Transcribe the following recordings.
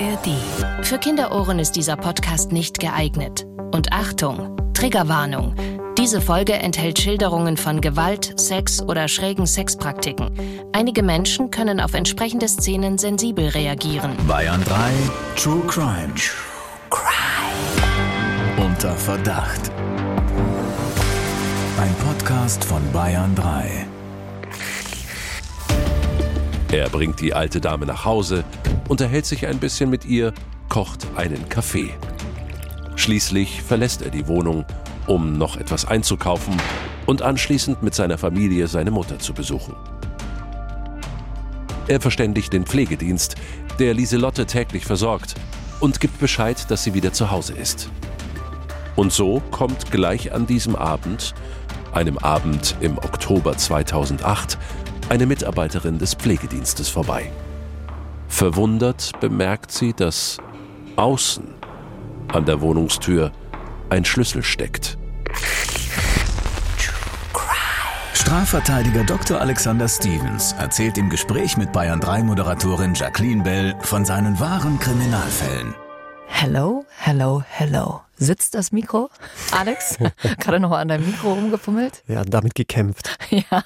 ARD. Für Kinderohren ist dieser Podcast nicht geeignet. Und Achtung, Triggerwarnung. Diese Folge enthält Schilderungen von Gewalt, Sex oder schrägen Sexpraktiken. Einige Menschen können auf entsprechende Szenen sensibel reagieren. Bayern 3 True Crime. True Crime. Unter Verdacht. Ein Podcast von Bayern 3. Er bringt die alte Dame nach Hause, unterhält sich ein bisschen mit ihr, kocht einen Kaffee. Schließlich verlässt er die Wohnung, um noch etwas einzukaufen und anschließend mit seiner Familie seine Mutter zu besuchen. Er verständigt den Pflegedienst, der Lieselotte täglich versorgt, und gibt Bescheid, dass sie wieder zu Hause ist. Und so kommt gleich an diesem Abend, einem Abend im Oktober 2008, eine Mitarbeiterin des Pflegedienstes vorbei. Verwundert bemerkt sie, dass außen an der Wohnungstür ein Schlüssel steckt. Strafverteidiger Dr. Alexander Stevens erzählt im Gespräch mit Bayern 3 Moderatorin Jacqueline Bell von seinen wahren Kriminalfällen. Hello, hello, hello. Sitzt das Mikro? Alex? Gerade noch an deinem Mikro rumgefummelt? Ja, damit gekämpft. Ja,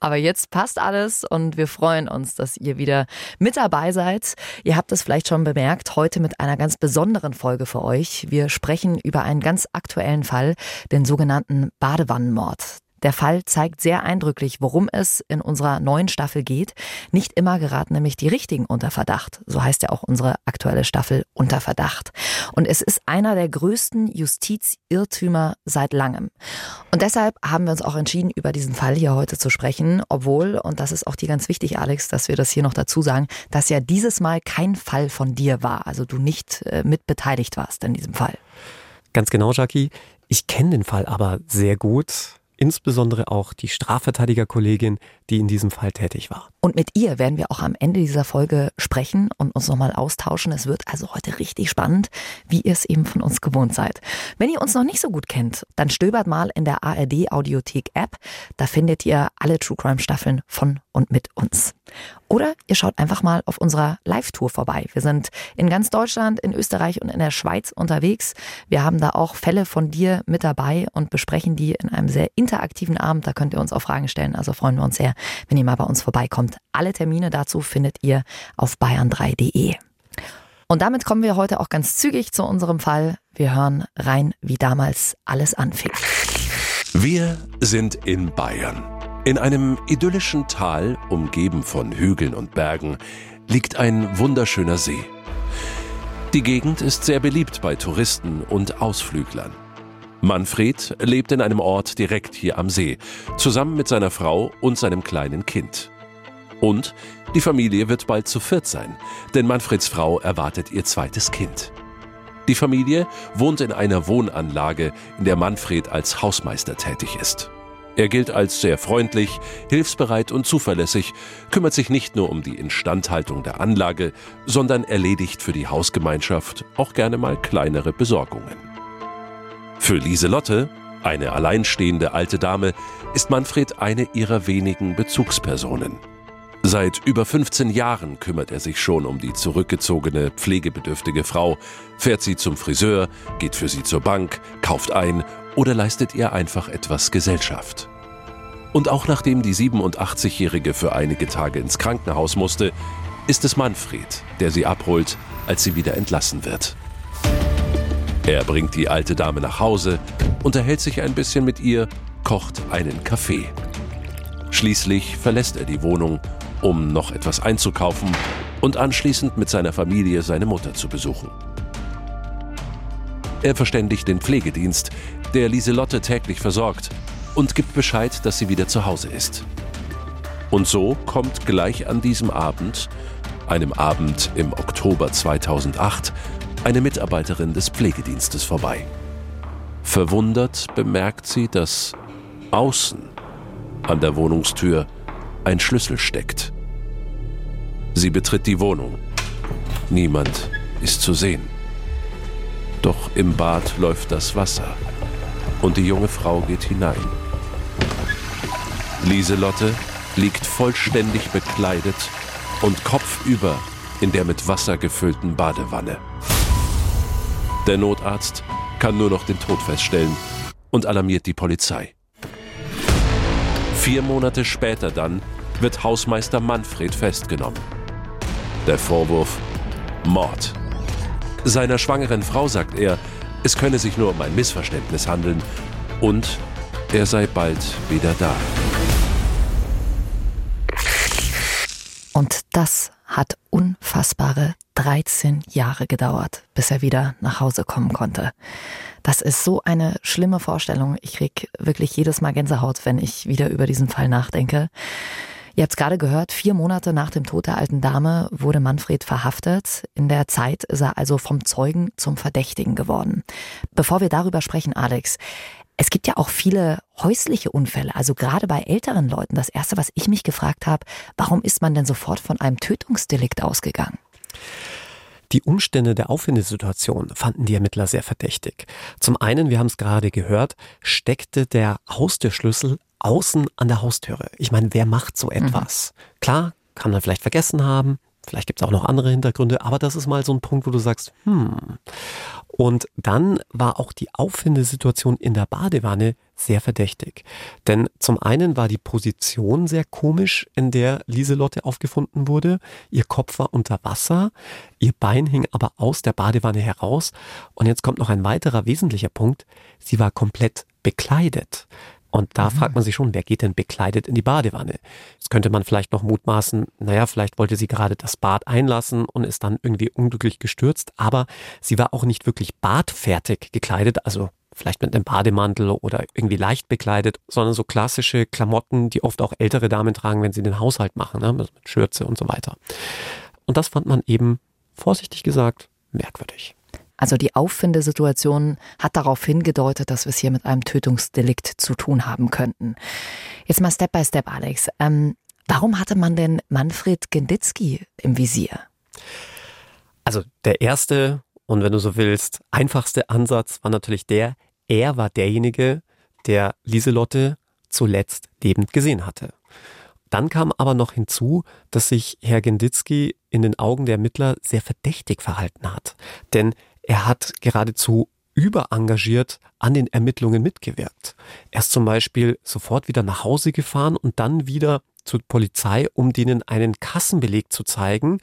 aber jetzt passt alles und wir freuen uns, dass ihr wieder mit dabei seid. Ihr habt es vielleicht schon bemerkt, heute mit einer ganz besonderen Folge für euch. Wir sprechen über einen ganz aktuellen Fall, den sogenannten Badewannenmord. Der Fall zeigt sehr eindrücklich, worum es in unserer neuen Staffel geht. Nicht immer geraten nämlich die Richtigen unter Verdacht. So heißt ja auch unsere aktuelle Staffel Unter Verdacht. Und es ist einer der größten Justizirrtümer seit langem. Und deshalb haben wir uns auch entschieden, über diesen Fall hier heute zu sprechen, obwohl, und das ist auch dir ganz wichtig, Alex, dass wir das hier noch dazu sagen, dass ja dieses Mal kein Fall von dir war, also du nicht äh, mit beteiligt warst in diesem Fall. Ganz genau, Jackie. Ich kenne den Fall aber sehr gut insbesondere auch die Strafverteidigerkollegin, die in diesem Fall tätig war. Und mit ihr werden wir auch am Ende dieser Folge sprechen und uns nochmal austauschen. Es wird also heute richtig spannend, wie ihr es eben von uns gewohnt seid. Wenn ihr uns noch nicht so gut kennt, dann stöbert mal in der ARD Audiothek App. Da findet ihr alle True Crime Staffeln von und mit uns. Oder ihr schaut einfach mal auf unserer Live-Tour vorbei. Wir sind in ganz Deutschland, in Österreich und in der Schweiz unterwegs. Wir haben da auch Fälle von dir mit dabei und besprechen die in einem sehr interaktiven Abend. Da könnt ihr uns auch Fragen stellen. Also freuen wir uns sehr, wenn ihr mal bei uns vorbeikommt. Alle Termine dazu findet ihr auf bayern3.de. Und damit kommen wir heute auch ganz zügig zu unserem Fall. Wir hören rein, wie damals alles anfing. Wir sind in Bayern. In einem idyllischen Tal, umgeben von Hügeln und Bergen, liegt ein wunderschöner See. Die Gegend ist sehr beliebt bei Touristen und Ausflüglern. Manfred lebt in einem Ort direkt hier am See, zusammen mit seiner Frau und seinem kleinen Kind. Und die Familie wird bald zu viert sein, denn Manfreds Frau erwartet ihr zweites Kind. Die Familie wohnt in einer Wohnanlage, in der Manfred als Hausmeister tätig ist. Er gilt als sehr freundlich, hilfsbereit und zuverlässig, kümmert sich nicht nur um die Instandhaltung der Anlage, sondern erledigt für die Hausgemeinschaft auch gerne mal kleinere Besorgungen. Für Lieselotte, eine alleinstehende alte Dame, ist Manfred eine ihrer wenigen Bezugspersonen. Seit über 15 Jahren kümmert er sich schon um die zurückgezogene, pflegebedürftige Frau, fährt sie zum Friseur, geht für sie zur Bank, kauft ein oder leistet ihr einfach etwas Gesellschaft. Und auch nachdem die 87-Jährige für einige Tage ins Krankenhaus musste, ist es Manfred, der sie abholt, als sie wieder entlassen wird. Er bringt die alte Dame nach Hause, unterhält sich ein bisschen mit ihr, kocht einen Kaffee. Schließlich verlässt er die Wohnung, um noch etwas einzukaufen und anschließend mit seiner Familie seine Mutter zu besuchen. Er verständigt den Pflegedienst, der Lieselotte täglich versorgt, und gibt Bescheid, dass sie wieder zu Hause ist. Und so kommt gleich an diesem Abend, einem Abend im Oktober 2008, eine Mitarbeiterin des Pflegedienstes vorbei. Verwundert bemerkt sie, dass außen an der Wohnungstür ein Schlüssel steckt. Sie betritt die Wohnung. Niemand ist zu sehen. Doch im Bad läuft das Wasser und die junge Frau geht hinein. Lieselotte liegt vollständig bekleidet und kopfüber in der mit Wasser gefüllten Badewanne. Der Notarzt kann nur noch den Tod feststellen und alarmiert die Polizei. Vier Monate später dann wird Hausmeister Manfred festgenommen. Der Vorwurf Mord. Seiner schwangeren Frau sagt er, es könne sich nur um ein Missverständnis handeln und er sei bald wieder da. Und das hat unfassbare 13 Jahre gedauert, bis er wieder nach Hause kommen konnte. Das ist so eine schlimme Vorstellung. Ich krieg wirklich jedes Mal Gänsehaut, wenn ich wieder über diesen Fall nachdenke. Ihr habt es gerade gehört, vier Monate nach dem Tod der alten Dame wurde Manfred verhaftet. In der Zeit ist er also vom Zeugen zum Verdächtigen geworden. Bevor wir darüber sprechen, Alex, es gibt ja auch viele häusliche Unfälle, also gerade bei älteren Leuten. Das Erste, was ich mich gefragt habe, warum ist man denn sofort von einem Tötungsdelikt ausgegangen? Die Umstände der Auffindesituation fanden die Ermittler sehr verdächtig. Zum einen, wir haben es gerade gehört, steckte der Haustürschlüssel außen an der Haustüre. Ich meine, wer macht so etwas? Mhm. Klar, kann man vielleicht vergessen haben, vielleicht gibt es auch noch andere Hintergründe, aber das ist mal so ein Punkt, wo du sagst, hm. Und dann war auch die Auffindesituation in der Badewanne sehr verdächtig. Denn zum einen war die Position sehr komisch, in der Lieselotte aufgefunden wurde. Ihr Kopf war unter Wasser, ihr Bein hing aber aus der Badewanne heraus. Und jetzt kommt noch ein weiterer wesentlicher Punkt. Sie war komplett bekleidet. Und da mhm. fragt man sich schon, wer geht denn bekleidet in die Badewanne? Jetzt könnte man vielleicht noch mutmaßen, naja, vielleicht wollte sie gerade das Bad einlassen und ist dann irgendwie unglücklich gestürzt, aber sie war auch nicht wirklich badfertig gekleidet, also vielleicht mit einem Bademantel oder irgendwie leicht bekleidet, sondern so klassische Klamotten, die oft auch ältere Damen tragen, wenn sie den Haushalt machen, ne? Mit Schürze und so weiter. Und das fand man eben, vorsichtig gesagt, merkwürdig. Also die Auffindesituation hat darauf hingedeutet, dass wir es hier mit einem Tötungsdelikt zu tun haben könnten. Jetzt mal Step by Step, Alex. Ähm, warum hatte man denn Manfred Genditzki im Visier? Also der erste und wenn du so willst, einfachste Ansatz war natürlich der, er war derjenige, der Lieselotte zuletzt lebend gesehen hatte. Dann kam aber noch hinzu, dass sich Herr Genditzki in den Augen der Ermittler sehr verdächtig verhalten hat. Denn er hat geradezu überengagiert an den Ermittlungen mitgewirkt. Er ist zum Beispiel sofort wieder nach Hause gefahren und dann wieder zur Polizei, um denen einen Kassenbeleg zu zeigen,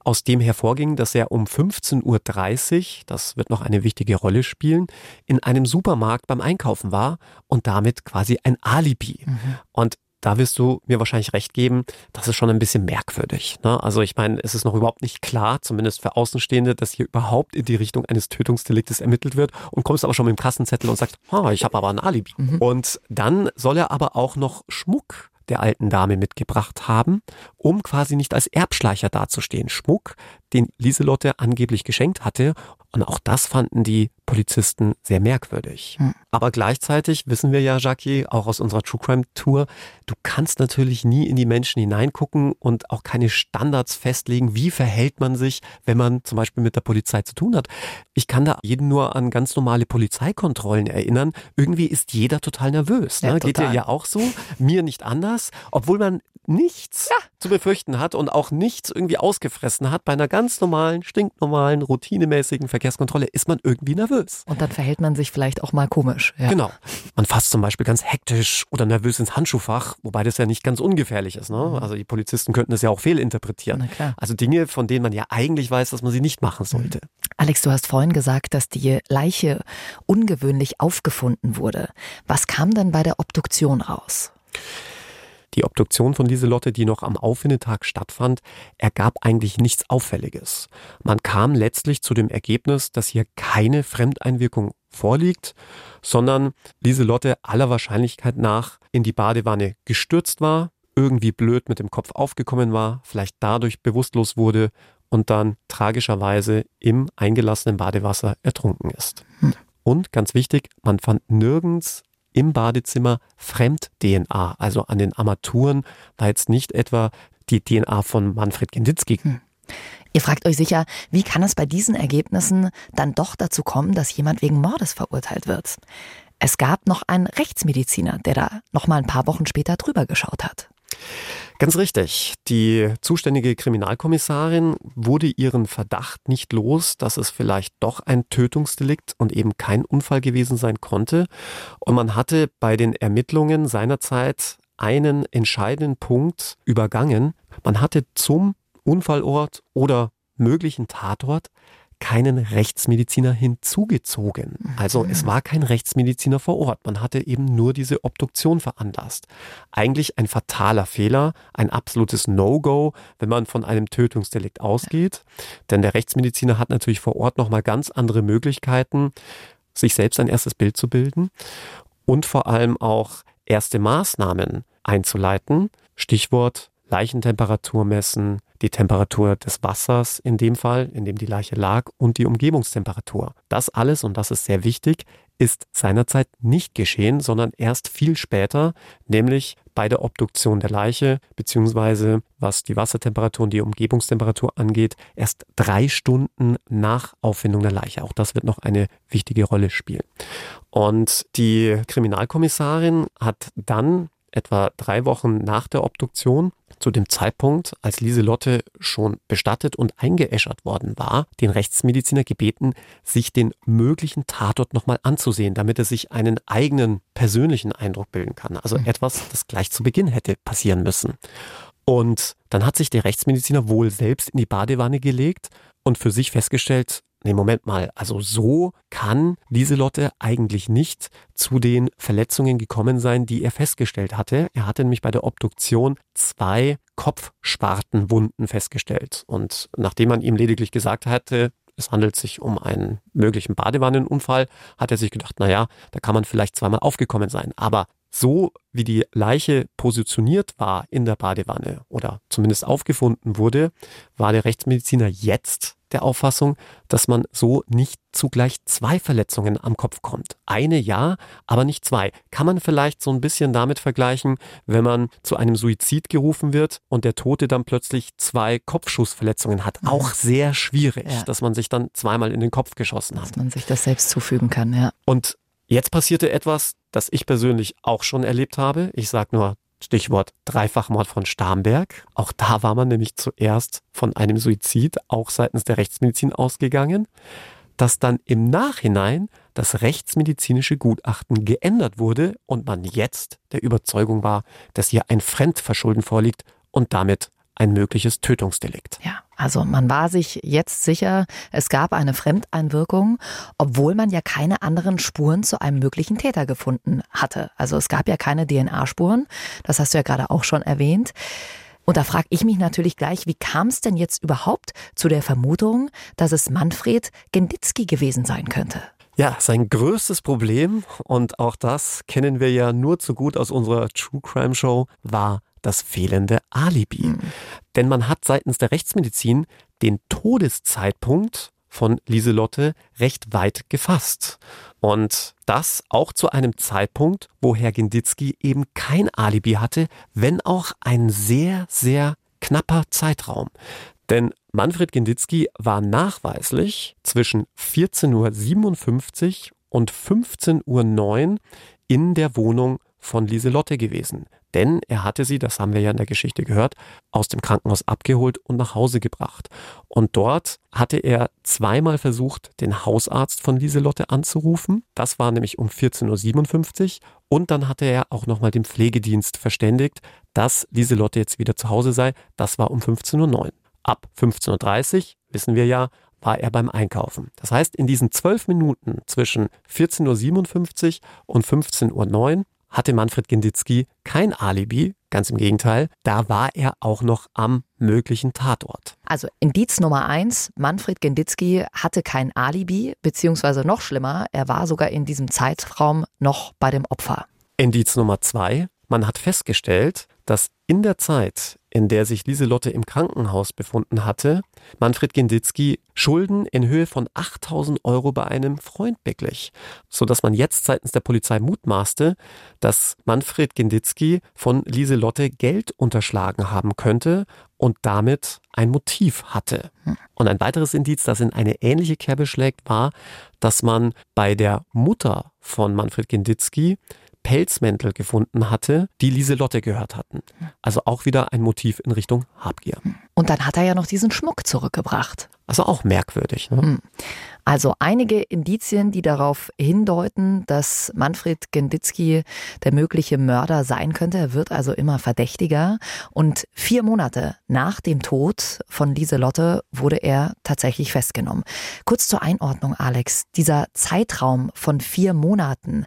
aus dem hervorging, dass er um 15.30 Uhr, das wird noch eine wichtige Rolle spielen, in einem Supermarkt beim Einkaufen war und damit quasi ein Alibi. Mhm. Und da wirst du mir wahrscheinlich recht geben, das ist schon ein bisschen merkwürdig. Ne? Also ich meine, es ist noch überhaupt nicht klar, zumindest für Außenstehende, dass hier überhaupt in die Richtung eines Tötungsdeliktes ermittelt wird und kommst aber schon mit dem Kassenzettel und sagst, oh, ich habe aber ein Alibi. Mhm. Und dann soll er aber auch noch Schmuck der alten Dame mitgebracht haben, um quasi nicht als Erbschleicher dazustehen. Schmuck, den Lieselotte angeblich geschenkt hatte. Und auch das fanden die Polizisten sehr merkwürdig. Hm. Aber gleichzeitig wissen wir ja, Jackie, auch aus unserer True Crime Tour, du kannst natürlich nie in die Menschen hineingucken und auch keine Standards festlegen, wie verhält man sich, wenn man zum Beispiel mit der Polizei zu tun hat. Ich kann da jeden nur an ganz normale Polizeikontrollen erinnern. Irgendwie ist jeder total nervös. Ne? Ja, total. Geht dir ja auch so, mir nicht anders, obwohl man nichts ja. zu befürchten hat und auch nichts irgendwie ausgefressen hat, bei einer ganz normalen, stinknormalen, routinemäßigen Verkehrskontrolle ist man irgendwie nervös. Und dann verhält man sich vielleicht auch mal komisch. Ja. Genau. Man fasst zum Beispiel ganz hektisch oder nervös ins Handschuhfach, wobei das ja nicht ganz ungefährlich ist. Ne? Mhm. Also die Polizisten könnten das ja auch fehlinterpretieren. Also Dinge, von denen man ja eigentlich weiß, dass man sie nicht machen sollte. Mhm. Alex, du hast vorhin gesagt, dass die Leiche ungewöhnlich aufgefunden wurde. Was kam denn bei der Obduktion raus? Die Obduktion von Lieselotte, die noch am Auffindetag stattfand, ergab eigentlich nichts Auffälliges. Man kam letztlich zu dem Ergebnis, dass hier keine Fremdeinwirkung vorliegt, sondern Lieselotte aller Wahrscheinlichkeit nach in die Badewanne gestürzt war, irgendwie blöd mit dem Kopf aufgekommen war, vielleicht dadurch bewusstlos wurde und dann tragischerweise im eingelassenen Badewasser ertrunken ist. Hm. Und ganz wichtig, man fand nirgends im Badezimmer Fremd-DNA, also an den Armaturen, war jetzt nicht etwa die DNA von Manfred Genditzki. Hm. Ihr fragt euch sicher, wie kann es bei diesen Ergebnissen dann doch dazu kommen, dass jemand wegen Mordes verurteilt wird? Es gab noch einen Rechtsmediziner, der da noch mal ein paar Wochen später drüber geschaut hat. Ganz richtig. Die zuständige Kriminalkommissarin wurde ihren Verdacht nicht los, dass es vielleicht doch ein Tötungsdelikt und eben kein Unfall gewesen sein konnte. Und man hatte bei den Ermittlungen seinerzeit einen entscheidenden Punkt übergangen. Man hatte zum Unfallort oder möglichen Tatort keinen Rechtsmediziner hinzugezogen. Also es war kein Rechtsmediziner vor Ort. Man hatte eben nur diese Obduktion veranlasst. Eigentlich ein fataler Fehler, ein absolutes No-Go, wenn man von einem Tötungsdelikt ausgeht. Denn der Rechtsmediziner hat natürlich vor Ort nochmal ganz andere Möglichkeiten, sich selbst ein erstes Bild zu bilden und vor allem auch erste Maßnahmen einzuleiten. Stichwort Leichentemperatur messen, die Temperatur des Wassers in dem Fall, in dem die Leiche lag, und die Umgebungstemperatur. Das alles, und das ist sehr wichtig, ist seinerzeit nicht geschehen, sondern erst viel später, nämlich bei der Obduktion der Leiche, beziehungsweise was die Wassertemperatur und die Umgebungstemperatur angeht, erst drei Stunden nach Auffindung der Leiche. Auch das wird noch eine wichtige Rolle spielen. Und die Kriminalkommissarin hat dann etwa drei Wochen nach der Obduktion, zu dem Zeitpunkt, als Lieselotte schon bestattet und eingeäschert worden war, den Rechtsmediziner gebeten, sich den möglichen Tatort nochmal anzusehen, damit er sich einen eigenen persönlichen Eindruck bilden kann. Also mhm. etwas, das gleich zu Beginn hätte passieren müssen. Und dann hat sich der Rechtsmediziner wohl selbst in die Badewanne gelegt und für sich festgestellt, nee, Moment mal, also so kann Lieselotte eigentlich nicht zu den Verletzungen gekommen sein, die er festgestellt hatte. Er hatte nämlich bei der Obduktion zwei Kopfspartenwunden festgestellt. Und nachdem man ihm lediglich gesagt hatte, es handelt sich um einen möglichen Badewannenunfall, hat er sich gedacht, na ja, da kann man vielleicht zweimal aufgekommen sein. Aber so wie die Leiche positioniert war in der Badewanne oder zumindest aufgefunden wurde, war der Rechtsmediziner jetzt der Auffassung, dass man so nicht zugleich zwei Verletzungen am Kopf kommt. Eine ja, aber nicht zwei. Kann man vielleicht so ein bisschen damit vergleichen, wenn man zu einem Suizid gerufen wird und der Tote dann plötzlich zwei Kopfschussverletzungen hat. Mhm. Auch sehr schwierig, ja. dass man sich dann zweimal in den Kopf geschossen hat. Dass man sich das selbst zufügen kann, ja. Und jetzt passierte etwas, das ich persönlich auch schon erlebt habe. Ich sage nur Stichwort Dreifachmord von Starnberg. Auch da war man nämlich zuerst von einem Suizid, auch seitens der Rechtsmedizin ausgegangen, dass dann im Nachhinein das rechtsmedizinische Gutachten geändert wurde und man jetzt der Überzeugung war, dass hier ein Fremdverschulden vorliegt und damit ein mögliches Tötungsdelikt. Ja, also man war sich jetzt sicher, es gab eine Fremdeinwirkung, obwohl man ja keine anderen Spuren zu einem möglichen Täter gefunden hatte. Also es gab ja keine DNA-Spuren, das hast du ja gerade auch schon erwähnt. Und da frage ich mich natürlich gleich, wie kam es denn jetzt überhaupt zu der Vermutung, dass es Manfred Genditzki gewesen sein könnte? Ja, sein größtes Problem, und auch das kennen wir ja nur zu gut aus unserer True Crime Show, war das fehlende Alibi. Mhm. Denn man hat seitens der Rechtsmedizin den Todeszeitpunkt von Lieselotte recht weit gefasst. Und das auch zu einem Zeitpunkt, wo Herr Genditzki eben kein Alibi hatte, wenn auch ein sehr, sehr knapper Zeitraum. Denn Manfred Genditzki war nachweislich zwischen 14.57 Uhr und 15.09 Uhr in der Wohnung von Lieselotte gewesen. Denn er hatte sie, das haben wir ja in der Geschichte gehört, aus dem Krankenhaus abgeholt und nach Hause gebracht. Und dort hatte er zweimal versucht, den Hausarzt von Lieselotte anzurufen. Das war nämlich um 14.57 Uhr. Und dann hatte er auch nochmal den Pflegedienst verständigt, dass Lieselotte jetzt wieder zu Hause sei. Das war um 15.09 Uhr. Ab 15.30 Uhr, wissen wir ja, war er beim Einkaufen. Das heißt, in diesen zwölf Minuten zwischen 14.57 Uhr und 15.09 Uhr hatte Manfred Genditzki kein Alibi, ganz im Gegenteil, da war er auch noch am möglichen Tatort. Also Indiz Nummer eins, Manfred Genditzki hatte kein Alibi, beziehungsweise noch schlimmer, er war sogar in diesem Zeitraum noch bei dem Opfer. Indiz Nummer zwei, man hat festgestellt, dass in der Zeit, in der sich Lieselotte im Krankenhaus befunden hatte, Manfred Genditzki Schulden in Höhe von 8000 Euro bei einem Freund beglich, sodass man jetzt seitens der Polizei mutmaßte, dass Manfred Genditzki von Lieselotte Geld unterschlagen haben könnte und damit ein Motiv hatte. Hm. Und ein weiteres Indiz, das in eine ähnliche Kerbe schlägt, war, dass man bei der Mutter von Manfred Genditzki Pelzmäntel gefunden hatte, die Lieselotte gehört hatten. Also auch wieder ein Motiv in Richtung Habgier. Und dann hat er ja noch diesen Schmuck zurückgebracht. Also auch merkwürdig. Ne? Hm. Also einige Indizien, die darauf hindeuten, dass Manfred Genditzki der mögliche Mörder sein könnte. Er wird also immer verdächtiger. Und vier Monate nach dem Tod von Lieselotte wurde er tatsächlich festgenommen. Kurz zur Einordnung, Alex. Dieser Zeitraum von vier Monaten,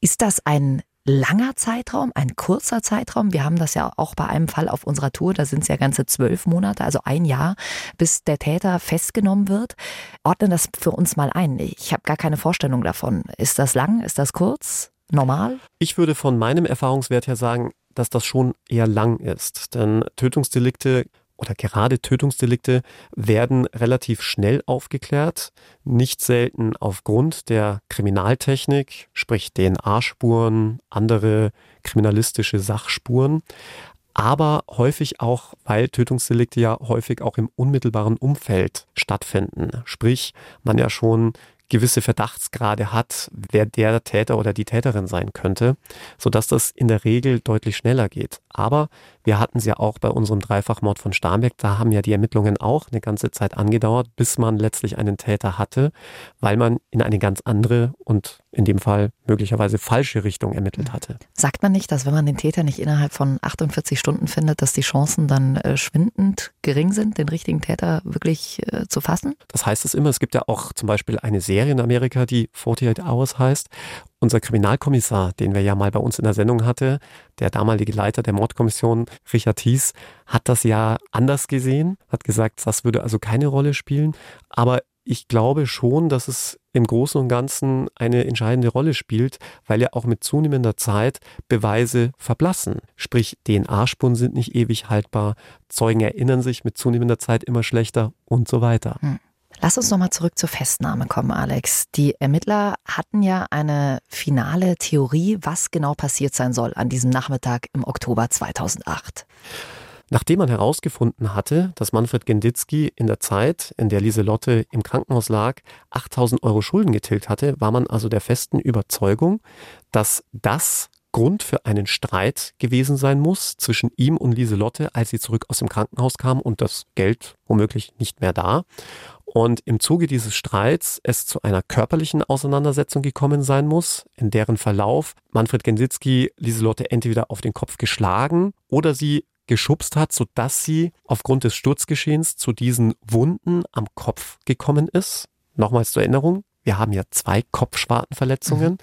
ist das ein langer Zeitraum, ein kurzer Zeitraum. Wir haben das ja auch bei einem Fall auf unserer Tour, da sind es ja ganze zwölf Monate, also ein Jahr, bis der Täter festgenommen wird. Ordnen das für uns mal ein. Ich habe gar keine Vorstellung davon. Ist das lang? Ist das kurz? Normal? Ich würde von meinem Erfahrungswert her sagen, dass das schon eher lang ist. Denn Tötungsdelikte oder gerade Tötungsdelikte werden relativ schnell aufgeklärt, nicht selten aufgrund der Kriminaltechnik, sprich DNA-Spuren, andere kriminalistische Sachspuren, aber häufig auch, weil Tötungsdelikte ja häufig auch im unmittelbaren Umfeld stattfinden. Sprich, man ja schon gewisse Verdachtsgrade hat, wer der Täter oder die Täterin sein könnte, sodass das in der Regel deutlich schneller geht. Aber wir hatten es ja auch bei unserem Dreifachmord von Starnberg, da haben ja die Ermittlungen auch eine ganze Zeit angedauert, bis man letztlich einen Täter hatte, weil man in eine ganz andere und in dem Fall möglicherweise falsche Richtung ermittelt hatte. Sagt man nicht, dass wenn man den Täter nicht innerhalb von 48 Stunden findet, dass die Chancen dann äh, schwindend gering sind, den richtigen Täter wirklich äh, zu fassen? Das heißt es immer. Es gibt ja auch zum Beispiel eine Serie in Amerika, die 48 Hours heißt. Unser Kriminalkommissar, den wir ja mal bei uns in der Sendung hatte, der damalige Leiter der Mordkommission, Richard Thies, hat das ja anders gesehen, hat gesagt, das würde also keine Rolle spielen. Aber ich glaube schon, dass es im Großen und Ganzen eine entscheidende Rolle spielt, weil ja auch mit zunehmender Zeit Beweise verblassen. Sprich, DNA-Spuren sind nicht ewig haltbar, Zeugen erinnern sich mit zunehmender Zeit immer schlechter und so weiter. Hm. Lass uns nochmal zurück zur Festnahme kommen, Alex. Die Ermittler hatten ja eine finale Theorie, was genau passiert sein soll an diesem Nachmittag im Oktober 2008. Nachdem man herausgefunden hatte, dass Manfred Genditzki in der Zeit, in der Lieselotte im Krankenhaus lag, 8000 Euro Schulden getilgt hatte, war man also der festen Überzeugung, dass das Grund für einen Streit gewesen sein muss zwischen ihm und Lieselotte, als sie zurück aus dem Krankenhaus kam und das Geld womöglich nicht mehr da. Und im Zuge dieses Streits es zu einer körperlichen Auseinandersetzung gekommen sein muss, in deren Verlauf Manfred Gensitzki Lieselotte entweder auf den Kopf geschlagen oder sie geschubst hat, sodass sie aufgrund des Sturzgeschehens zu diesen Wunden am Kopf gekommen ist. Nochmals zur Erinnerung, wir haben ja zwei Kopfschwartenverletzungen. Mhm.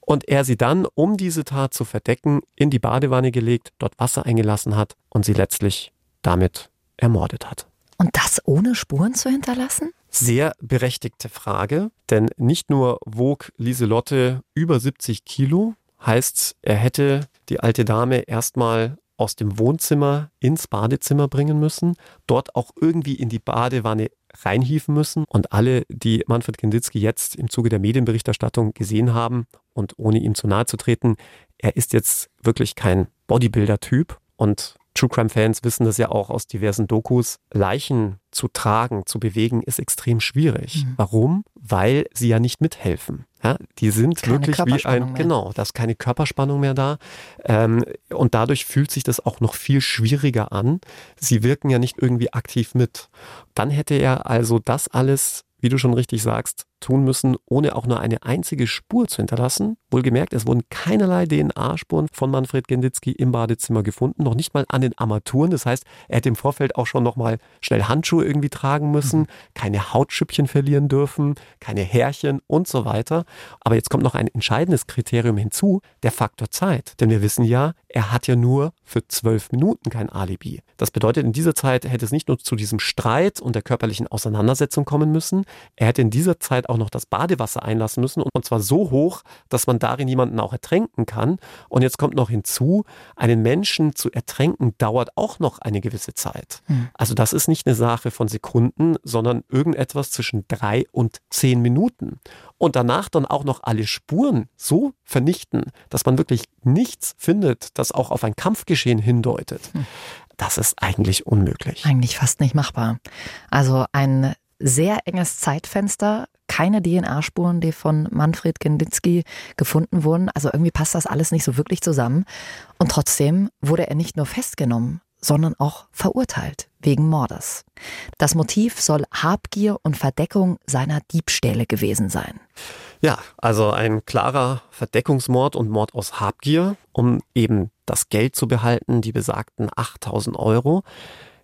Und er sie dann, um diese Tat zu verdecken, in die Badewanne gelegt, dort Wasser eingelassen hat und sie letztlich damit ermordet hat. Und das ohne Spuren zu hinterlassen? Sehr berechtigte Frage, denn nicht nur wog Lieselotte über 70 Kilo, heißt, er hätte die alte Dame erstmal aus dem Wohnzimmer ins Badezimmer bringen müssen, dort auch irgendwie in die Badewanne reinhieven müssen. Und alle, die Manfred Kinditzki jetzt im Zuge der Medienberichterstattung gesehen haben und ohne ihm zu nahe zu treten, er ist jetzt wirklich kein Bodybuilder-Typ und True Crime Fans wissen das ja auch aus diversen Dokus. Leichen zu tragen, zu bewegen, ist extrem schwierig. Mhm. Warum? Weil sie ja nicht mithelfen. Ja, die sind keine wirklich wie ein, mehr. genau, da ist keine Körperspannung mehr da. Ähm, und dadurch fühlt sich das auch noch viel schwieriger an. Sie wirken ja nicht irgendwie aktiv mit. Dann hätte er also das alles wie du schon richtig sagst, tun müssen, ohne auch nur eine einzige Spur zu hinterlassen. Wohlgemerkt, es wurden keinerlei DNA-Spuren von Manfred Genditzki im Badezimmer gefunden, noch nicht mal an den Armaturen. Das heißt, er hätte im Vorfeld auch schon noch mal schnell Handschuhe irgendwie tragen müssen, mhm. keine Hautschüppchen verlieren dürfen, keine Härchen und so weiter. Aber jetzt kommt noch ein entscheidendes Kriterium hinzu, der Faktor Zeit. Denn wir wissen ja, er hat ja nur für zwölf Minuten kein Alibi. Das bedeutet, in dieser Zeit hätte es nicht nur zu diesem Streit und der körperlichen Auseinandersetzung kommen müssen, er hätte in dieser Zeit auch noch das Badewasser einlassen müssen und zwar so hoch, dass man darin jemanden auch ertränken kann. Und jetzt kommt noch hinzu, einen Menschen zu ertränken dauert auch noch eine gewisse Zeit. Hm. Also das ist nicht eine Sache von Sekunden, sondern irgendetwas zwischen drei und zehn Minuten. Und danach dann auch noch alle Spuren so vernichten, dass man wirklich nichts findet, das auch auf ein Kampfgeschehen hindeutet. Hm. Das ist eigentlich unmöglich. Eigentlich fast nicht machbar. Also ein sehr enges Zeitfenster, keine DNA-Spuren, die von Manfred Genditzki gefunden wurden. Also irgendwie passt das alles nicht so wirklich zusammen. Und trotzdem wurde er nicht nur festgenommen, sondern auch verurteilt wegen Mordes. Das Motiv soll Habgier und Verdeckung seiner Diebstähle gewesen sein. Ja, also ein klarer Verdeckungsmord und Mord aus Habgier, um eben das Geld zu behalten, die besagten 8000 Euro.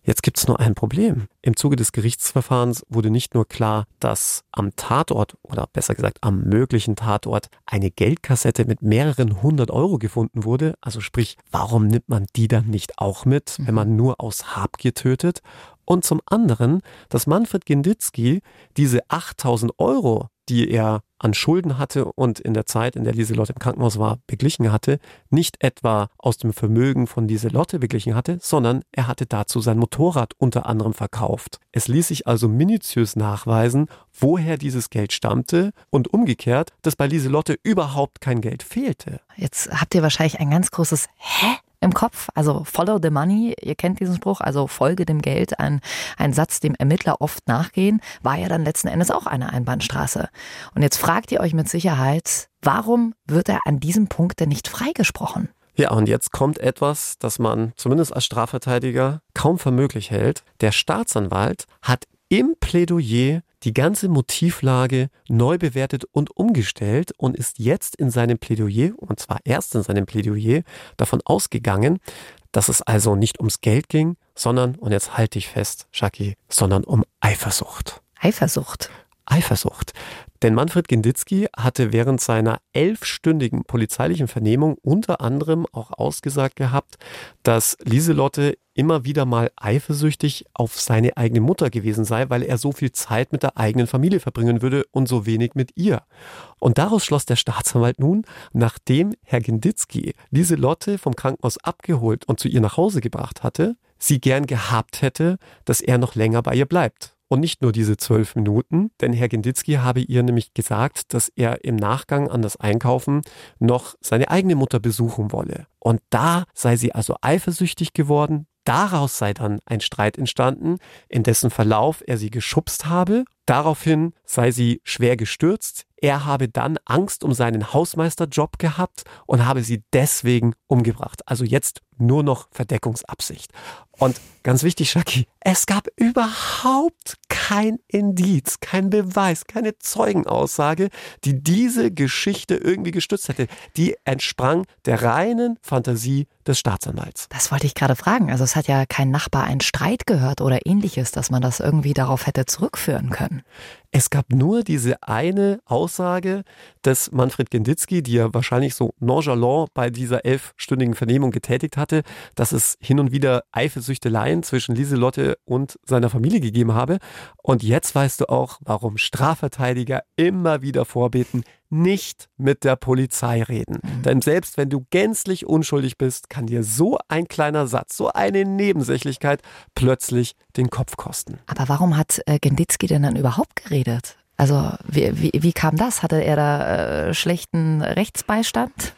Jetzt gibt es nur ein Problem. Im Zuge des Gerichtsverfahrens wurde nicht nur klar, dass am Tatort oder besser gesagt am möglichen Tatort eine Geldkassette mit mehreren hundert Euro gefunden wurde. Also sprich, warum nimmt man die dann nicht auch mit, wenn man nur aus Habgier tötet? Und zum anderen, dass Manfred Genditzki diese 8000 Euro, die er an Schulden hatte und in der Zeit, in der Lieselotte im Krankenhaus war, beglichen hatte, nicht etwa aus dem Vermögen von Lieselotte beglichen hatte, sondern er hatte dazu sein Motorrad unter anderem verkauft. Es ließ sich also minutiös nachweisen, woher dieses Geld stammte und umgekehrt, dass bei Lieselotte überhaupt kein Geld fehlte. Jetzt habt ihr wahrscheinlich ein ganz großes Hä? Im Kopf, also follow the money, ihr kennt diesen Spruch, also folge dem Geld, ein, ein Satz, dem Ermittler oft nachgehen, war ja dann letzten Endes auch eine Einbahnstraße. Und jetzt fragt ihr euch mit Sicherheit, warum wird er an diesem Punkt denn nicht freigesprochen? Ja, und jetzt kommt etwas, das man zumindest als Strafverteidiger kaum für möglich hält. Der Staatsanwalt hat im Plädoyer die ganze Motivlage neu bewertet und umgestellt und ist jetzt in seinem Plädoyer, und zwar erst in seinem Plädoyer, davon ausgegangen, dass es also nicht ums Geld ging, sondern, und jetzt halte ich fest, Shaki, sondern um Eifersucht. Eifersucht. Eifersucht. Denn Manfred Genditzki hatte während seiner elfstündigen polizeilichen Vernehmung unter anderem auch ausgesagt gehabt, dass Lieselotte immer wieder mal eifersüchtig auf seine eigene Mutter gewesen sei, weil er so viel Zeit mit der eigenen Familie verbringen würde und so wenig mit ihr. Und daraus schloss der Staatsanwalt nun, nachdem Herr Genditzki Lieselotte vom Krankenhaus abgeholt und zu ihr nach Hause gebracht hatte, sie gern gehabt hätte, dass er noch länger bei ihr bleibt. Und nicht nur diese zwölf Minuten, denn Herr Genditzki habe ihr nämlich gesagt, dass er im Nachgang an das Einkaufen noch seine eigene Mutter besuchen wolle. Und da sei sie also eifersüchtig geworden. Daraus sei dann ein Streit entstanden, in dessen Verlauf er sie geschubst habe. Daraufhin sei sie schwer gestürzt. Er habe dann Angst um seinen Hausmeisterjob gehabt und habe sie deswegen umgebracht. Also jetzt nur noch Verdeckungsabsicht. Und ganz wichtig, Shaki, es gab überhaupt kein Indiz, kein Beweis, keine Zeugenaussage, die diese Geschichte irgendwie gestützt hätte. Die entsprang der reinen Fantasie des Staatsanwalts. Das wollte ich gerade fragen. Also es hat ja kein Nachbar einen Streit gehört oder ähnliches, dass man das irgendwie darauf hätte zurückführen können. Es gab nur diese eine Aussage des Manfred Genditzki, die er wahrscheinlich so nonchalant bei dieser elfstündigen Vernehmung getätigt hatte, dass es hin und wieder Eifersüchteleien zwischen Lieselotte und seiner Familie gegeben habe. Und jetzt weißt du auch, warum Strafverteidiger immer wieder vorbeten, nicht mit der Polizei reden. Mhm. Denn selbst wenn du gänzlich unschuldig bist, kann dir so ein kleiner Satz, so eine Nebensächlichkeit plötzlich den Kopf kosten. Aber warum hat äh, Genditzki denn dann überhaupt geredet? Also wie, wie, wie kam das? Hatte er da äh, schlechten Rechtsbeistand?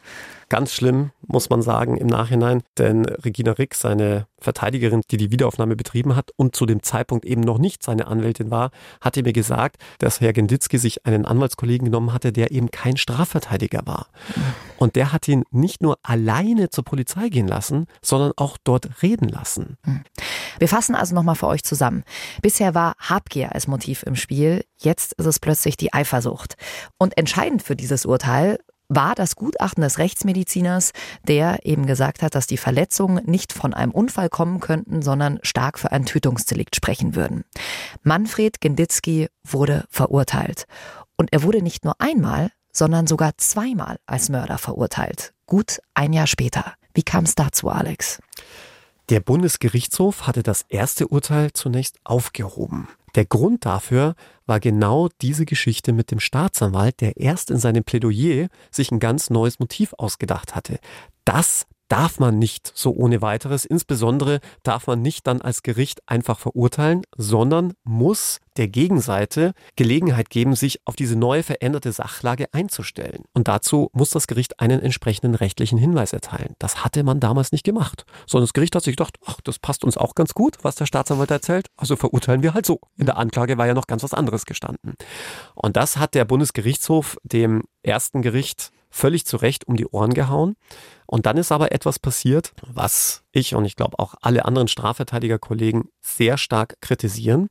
Ganz schlimm, muss man sagen, im Nachhinein, denn Regina Rick, seine Verteidigerin, die die Wiederaufnahme betrieben hat und zu dem Zeitpunkt eben noch nicht seine Anwältin war, hatte mir gesagt, dass Herr Genditzki sich einen Anwaltskollegen genommen hatte, der eben kein Strafverteidiger war. Und der hat ihn nicht nur alleine zur Polizei gehen lassen, sondern auch dort reden lassen. Hm. Wir fassen also nochmal für euch zusammen. Bisher war Habgier als Motiv im Spiel, jetzt ist es plötzlich die Eifersucht. Und entscheidend für dieses Urteil war das Gutachten des Rechtsmediziners, der eben gesagt hat, dass die Verletzungen nicht von einem Unfall kommen könnten, sondern stark für ein Tötungsdelikt sprechen würden. Manfred Genditzki wurde verurteilt. Und er wurde nicht nur einmal, sondern sogar zweimal als Mörder verurteilt. Gut ein Jahr später. Wie kam es dazu, Alex? Der Bundesgerichtshof hatte das erste Urteil zunächst aufgehoben. Der Grund dafür war genau diese Geschichte mit dem Staatsanwalt, der erst in seinem Plädoyer sich ein ganz neues Motiv ausgedacht hatte. Das darf man nicht so ohne weiteres. Insbesondere darf man nicht dann als Gericht einfach verurteilen, sondern muss der Gegenseite Gelegenheit geben, sich auf diese neue veränderte Sachlage einzustellen. Und dazu muss das Gericht einen entsprechenden rechtlichen Hinweis erteilen. Das hatte man damals nicht gemacht, sondern das Gericht hat sich gedacht, ach, das passt uns auch ganz gut, was der Staatsanwalt erzählt, also verurteilen wir halt so. In der Anklage war ja noch ganz was anderes gestanden. Und das hat der Bundesgerichtshof dem ersten Gericht völlig zu Recht um die Ohren gehauen. Und dann ist aber etwas passiert, was ich und ich glaube auch alle anderen Strafverteidigerkollegen sehr stark kritisieren.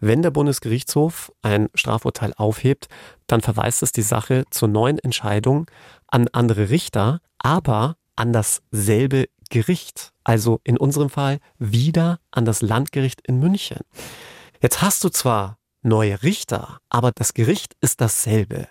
Wenn der Bundesgerichtshof ein Strafurteil aufhebt, dann verweist es die Sache zur neuen Entscheidung an andere Richter, aber an dasselbe Gericht. Also in unserem Fall wieder an das Landgericht in München. Jetzt hast du zwar neue Richter, aber das Gericht ist dasselbe.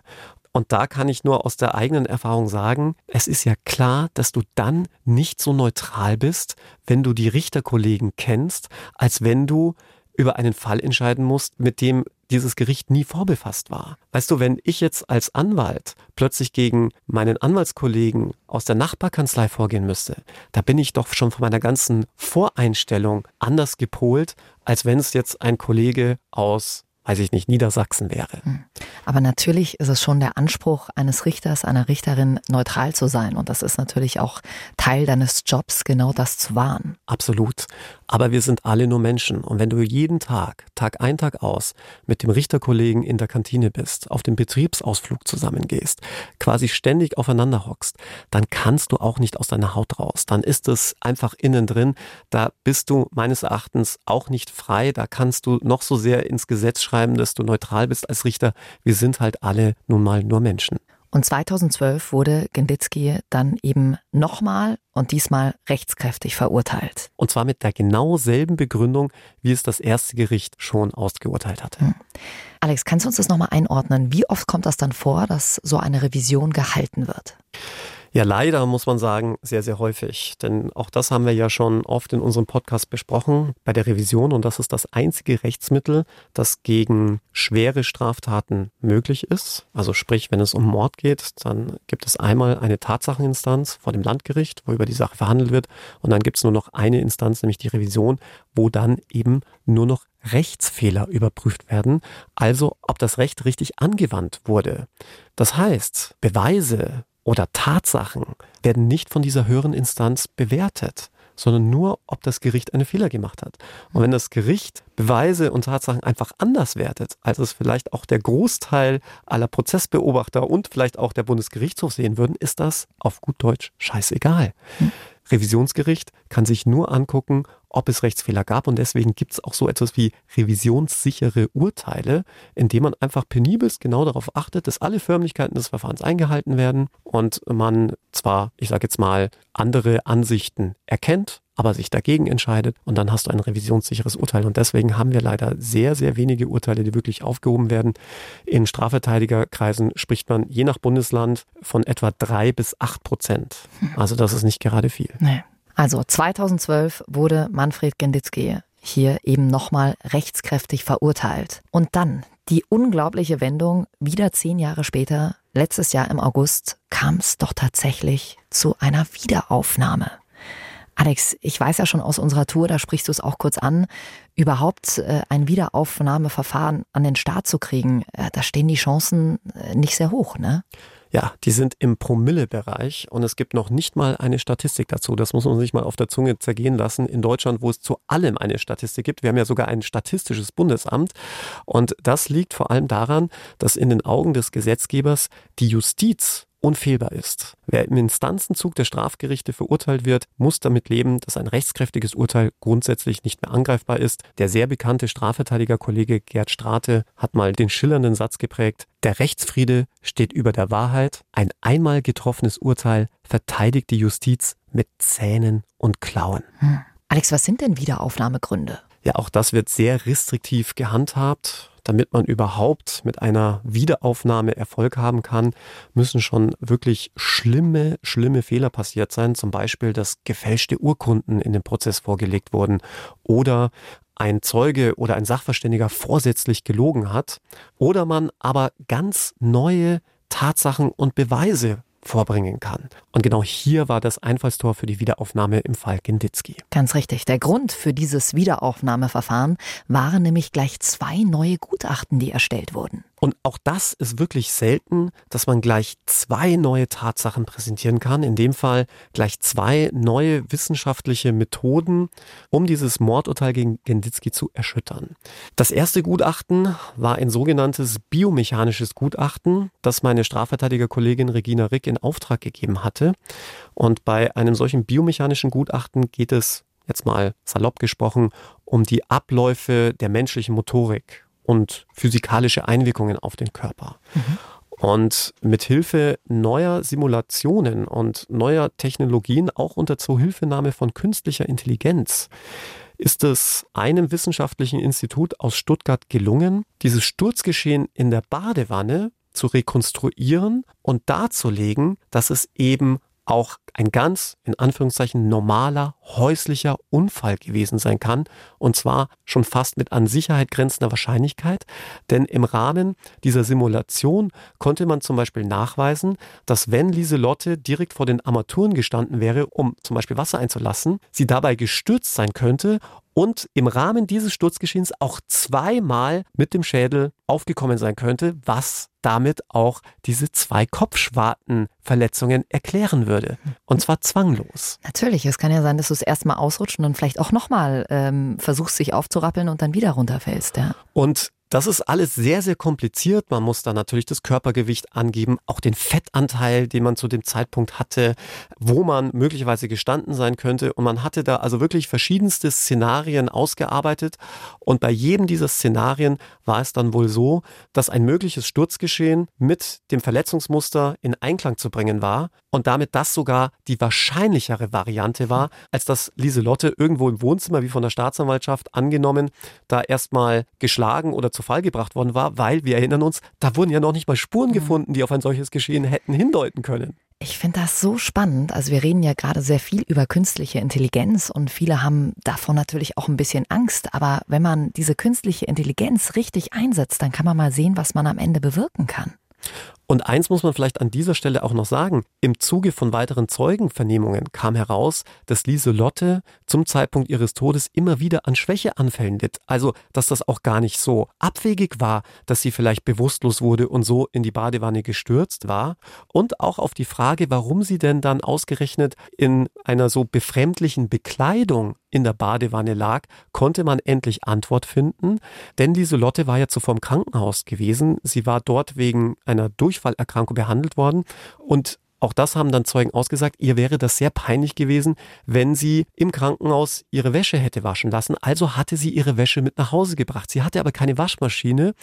Und da kann ich nur aus der eigenen Erfahrung sagen, es ist ja klar, dass du dann nicht so neutral bist, wenn du die Richterkollegen kennst, als wenn du über einen Fall entscheiden musst, mit dem dieses Gericht nie vorbefasst war. Weißt du, wenn ich jetzt als Anwalt plötzlich gegen meinen Anwaltskollegen aus der Nachbarkanzlei vorgehen müsste, da bin ich doch schon von meiner ganzen Voreinstellung anders gepolt, als wenn es jetzt ein Kollege aus weiß ich nicht, Niedersachsen wäre. Hm. Aber natürlich ist es schon der Anspruch eines Richters, einer Richterin, neutral zu sein. Und das ist natürlich auch Teil deines Jobs, genau das zu wahren. Absolut. Aber wir sind alle nur Menschen. Und wenn du jeden Tag, Tag ein, Tag aus, mit dem Richterkollegen in der Kantine bist, auf dem Betriebsausflug zusammengehst, quasi ständig aufeinander hockst, dann kannst du auch nicht aus deiner Haut raus. Dann ist es einfach innen drin. Da bist du meines Erachtens auch nicht frei. Da kannst du noch so sehr ins Gesetz schreiben schreiben, dass du neutral bist als Richter. Wir sind halt alle nun mal nur Menschen. Und 2012 wurde Genditzki dann eben nochmal und diesmal rechtskräftig verurteilt. Und zwar mit der genau selben Begründung, wie es das erste Gericht schon ausgeurteilt hatte. Hm. Alex, kannst du uns das nochmal einordnen? Wie oft kommt das dann vor, dass so eine Revision gehalten wird? Ja, leider muss man sagen, sehr, sehr häufig. Denn auch das haben wir ja schon oft in unserem Podcast besprochen bei der Revision. Und das ist das einzige Rechtsmittel, das gegen schwere Straftaten möglich ist. Also sprich, wenn es um Mord geht, dann gibt es einmal eine Tatsacheninstanz vor dem Landgericht, wo über die Sache verhandelt wird. Und dann gibt es nur noch eine Instanz, nämlich die Revision, wo dann eben nur noch Rechtsfehler überprüft werden, also ob das Recht richtig angewandt wurde. Das heißt, Beweise, oder Tatsachen werden nicht von dieser höheren Instanz bewertet, sondern nur, ob das Gericht einen Fehler gemacht hat. Und wenn das Gericht Beweise und Tatsachen einfach anders wertet, als es vielleicht auch der Großteil aller Prozessbeobachter und vielleicht auch der Bundesgerichtshof sehen würden, ist das auf gut Deutsch scheißegal. Hm. Revisionsgericht kann sich nur angucken, ob es Rechtsfehler gab. Und deswegen gibt es auch so etwas wie revisionssichere Urteile, indem man einfach penibelst genau darauf achtet, dass alle Förmlichkeiten des Verfahrens eingehalten werden und man zwar, ich sage jetzt mal, andere Ansichten erkennt, aber sich dagegen entscheidet und dann hast du ein revisionssicheres Urteil. Und deswegen haben wir leider sehr, sehr wenige Urteile, die wirklich aufgehoben werden. In Strafverteidigerkreisen spricht man je nach Bundesland von etwa drei bis acht Prozent. Also das ist nicht gerade viel. Nee. Also 2012 wurde Manfred Genditzki hier eben nochmal rechtskräftig verurteilt. Und dann die unglaubliche Wendung, wieder zehn Jahre später, letztes Jahr im August, kam es doch tatsächlich zu einer Wiederaufnahme. Alex, ich weiß ja schon aus unserer Tour, da sprichst du es auch kurz an, überhaupt äh, ein Wiederaufnahmeverfahren an den Start zu kriegen, äh, da stehen die Chancen äh, nicht sehr hoch, ne? Ja, die sind im Promille-Bereich und es gibt noch nicht mal eine Statistik dazu. Das muss man sich mal auf der Zunge zergehen lassen. In Deutschland, wo es zu allem eine Statistik gibt. Wir haben ja sogar ein statistisches Bundesamt. Und das liegt vor allem daran, dass in den Augen des Gesetzgebers die Justiz unfehlbar ist. Wer im Instanzenzug der Strafgerichte verurteilt wird, muss damit leben, dass ein rechtskräftiges Urteil grundsätzlich nicht mehr angreifbar ist. Der sehr bekannte Strafverteidigerkollege Gerd Strate hat mal den schillernden Satz geprägt, der Rechtsfriede steht über der Wahrheit. Ein einmal getroffenes Urteil verteidigt die Justiz mit Zähnen und Klauen. Hm. Alex, was sind denn Wiederaufnahmegründe? Ja, auch das wird sehr restriktiv gehandhabt damit man überhaupt mit einer Wiederaufnahme Erfolg haben kann, müssen schon wirklich schlimme, schlimme Fehler passiert sein. Zum Beispiel, dass gefälschte Urkunden in den Prozess vorgelegt wurden oder ein Zeuge oder ein Sachverständiger vorsätzlich gelogen hat oder man aber ganz neue Tatsachen und Beweise vorbringen kann. Und genau hier war das Einfallstor für die Wiederaufnahme im Fall Genditzki. Ganz richtig. Der Grund für dieses Wiederaufnahmeverfahren waren nämlich gleich zwei neue Gutachten, die erstellt wurden. Und auch das ist wirklich selten, dass man gleich zwei neue Tatsachen präsentieren kann. In dem Fall gleich zwei neue wissenschaftliche Methoden, um dieses Mordurteil gegen Genditzki zu erschüttern. Das erste Gutachten war ein sogenanntes biomechanisches Gutachten, das meine Strafverteidigerkollegin Regina Rick in Auftrag gegeben hatte. Und bei einem solchen biomechanischen Gutachten geht es, jetzt mal salopp gesprochen, um die Abläufe der menschlichen Motorik und physikalische Einwirkungen auf den Körper. Mhm. Und mit Hilfe neuer Simulationen und neuer Technologien, auch unter Zuhilfenahme von künstlicher Intelligenz, ist es einem wissenschaftlichen Institut aus Stuttgart gelungen, dieses Sturzgeschehen in der Badewanne zu rekonstruieren und darzulegen, dass es eben auch ein ganz, in Anführungszeichen, normaler häuslicher Unfall gewesen sein kann. Und zwar schon fast mit an Sicherheit grenzender Wahrscheinlichkeit. Denn im Rahmen dieser Simulation konnte man zum Beispiel nachweisen, dass wenn Lieselotte direkt vor den Armaturen gestanden wäre, um zum Beispiel Wasser einzulassen, sie dabei gestürzt sein könnte und im Rahmen dieses Sturzgeschehens auch zweimal mit dem Schädel aufgekommen sein könnte, was damit auch diese zwei Kopfschwartenverletzungen erklären würde. Und zwar zwanglos. Natürlich, es kann ja sein, dass du es erstmal ausrutscht und dann vielleicht auch nochmal ähm, versuchst, sich aufzurappeln und dann wieder runterfällst. Ja. Und das ist alles sehr, sehr kompliziert. Man muss da natürlich das Körpergewicht angeben, auch den Fettanteil, den man zu dem Zeitpunkt hatte, wo man möglicherweise gestanden sein könnte. Und man hatte da also wirklich verschiedenste Szenarien ausgearbeitet. Und bei jedem dieser Szenarien war es dann wohl so, dass ein mögliches Sturzgeschehen mit dem Verletzungsmuster in Einklang zu bringen war und damit das sogar die wahrscheinlichere Variante war, als dass Lieselotte irgendwo im Wohnzimmer, wie von der Staatsanwaltschaft angenommen, da erstmal geschlagen oder zu Fall gebracht worden war, weil wir erinnern uns, da wurden ja noch nicht mal Spuren mhm. gefunden, die auf ein solches Geschehen hätten hindeuten können. Ich finde das so spannend. Also wir reden ja gerade sehr viel über künstliche Intelligenz und viele haben davon natürlich auch ein bisschen Angst. Aber wenn man diese künstliche Intelligenz richtig einsetzt, dann kann man mal sehen, was man am Ende bewirken kann. Und eins muss man vielleicht an dieser Stelle auch noch sagen. Im Zuge von weiteren Zeugenvernehmungen kam heraus, dass Lieselotte zum Zeitpunkt ihres Todes immer wieder an Schwächeanfällen litt. Also, dass das auch gar nicht so abwegig war, dass sie vielleicht bewusstlos wurde und so in die Badewanne gestürzt war. Und auch auf die Frage, warum sie denn dann ausgerechnet in einer so befremdlichen Bekleidung in der Badewanne lag, konnte man endlich Antwort finden. Denn Lieselotte war ja zuvor im Krankenhaus gewesen. Sie war dort wegen einer Durch Durchfallerkrankung behandelt worden und auch das haben dann Zeugen ausgesagt. Ihr wäre das sehr peinlich gewesen, wenn sie im Krankenhaus ihre Wäsche hätte waschen lassen. Also hatte sie ihre Wäsche mit nach Hause gebracht. Sie hatte aber keine Waschmaschine.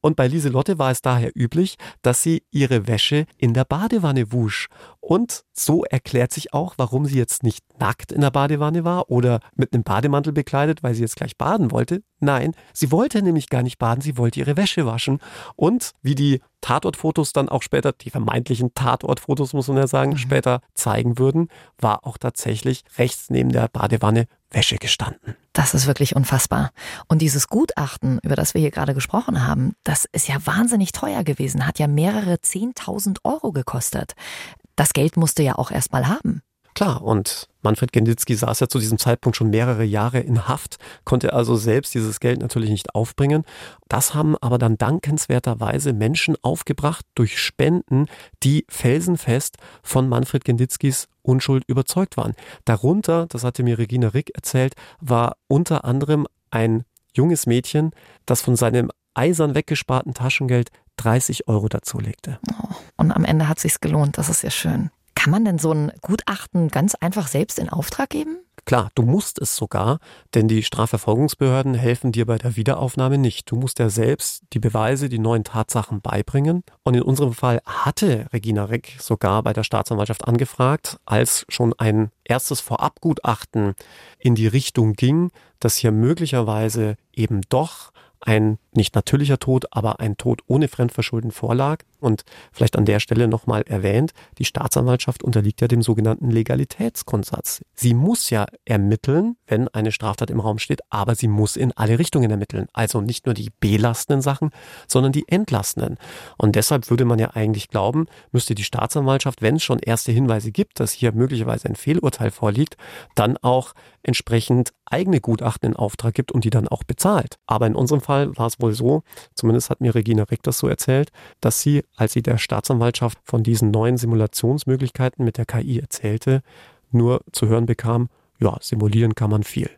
Und bei Lieselotte war es daher üblich, dass sie ihre Wäsche in der Badewanne wusch. Und so erklärt sich auch, warum sie jetzt nicht nackt in der Badewanne war oder mit einem Bademantel bekleidet, weil sie jetzt gleich baden wollte. Nein, sie wollte nämlich gar nicht baden, sie wollte ihre Wäsche waschen. Und wie die Tatortfotos dann auch später, die vermeintlichen Tatortfotos muss man ja sagen, mhm. später zeigen würden, war auch tatsächlich rechts neben der Badewanne Wäsche gestanden. Das ist wirklich unfassbar. Und dieses Gutachten, über das wir hier gerade gesprochen haben, das ist ja wahnsinnig teuer gewesen, hat ja mehrere 10.000 Euro gekostet das Geld musste ja auch erstmal haben. Klar, und Manfred Genditzki saß ja zu diesem Zeitpunkt schon mehrere Jahre in Haft, konnte also selbst dieses Geld natürlich nicht aufbringen. Das haben aber dann dankenswerterweise Menschen aufgebracht durch Spenden, die felsenfest von Manfred Genditzkis Unschuld überzeugt waren. Darunter, das hatte mir Regina Rick erzählt, war unter anderem ein junges Mädchen, das von seinem eisern weggesparten Taschengeld 30 Euro dazulegte. Oh, und am Ende hat sich's gelohnt, das ist ja schön. Kann man denn so ein Gutachten ganz einfach selbst in Auftrag geben? Klar, du musst es sogar, denn die Strafverfolgungsbehörden helfen dir bei der Wiederaufnahme nicht. Du musst ja selbst die Beweise, die neuen Tatsachen beibringen. Und in unserem Fall hatte Regina Rick sogar bei der Staatsanwaltschaft angefragt, als schon ein erstes Vorabgutachten in die Richtung ging, dass hier möglicherweise eben doch ein nicht natürlicher Tod, aber ein Tod ohne Fremdverschulden vorlag. Und vielleicht an der Stelle nochmal erwähnt, die Staatsanwaltschaft unterliegt ja dem sogenannten Legalitätsgrundsatz. Sie muss ja ermitteln, wenn eine Straftat im Raum steht, aber sie muss in alle Richtungen ermitteln. Also nicht nur die belastenden Sachen, sondern die entlastenden. Und deshalb würde man ja eigentlich glauben, müsste die Staatsanwaltschaft, wenn es schon erste Hinweise gibt, dass hier möglicherweise ein Fehlurteil vorliegt, dann auch entsprechend eigene Gutachten in Auftrag gibt und die dann auch bezahlt. Aber in unserem Fall war es wohl so, zumindest hat mir Regina Rick das so erzählt, dass sie, als sie der Staatsanwaltschaft von diesen neuen Simulationsmöglichkeiten mit der KI erzählte, nur zu hören bekam, ja, simulieren kann man viel.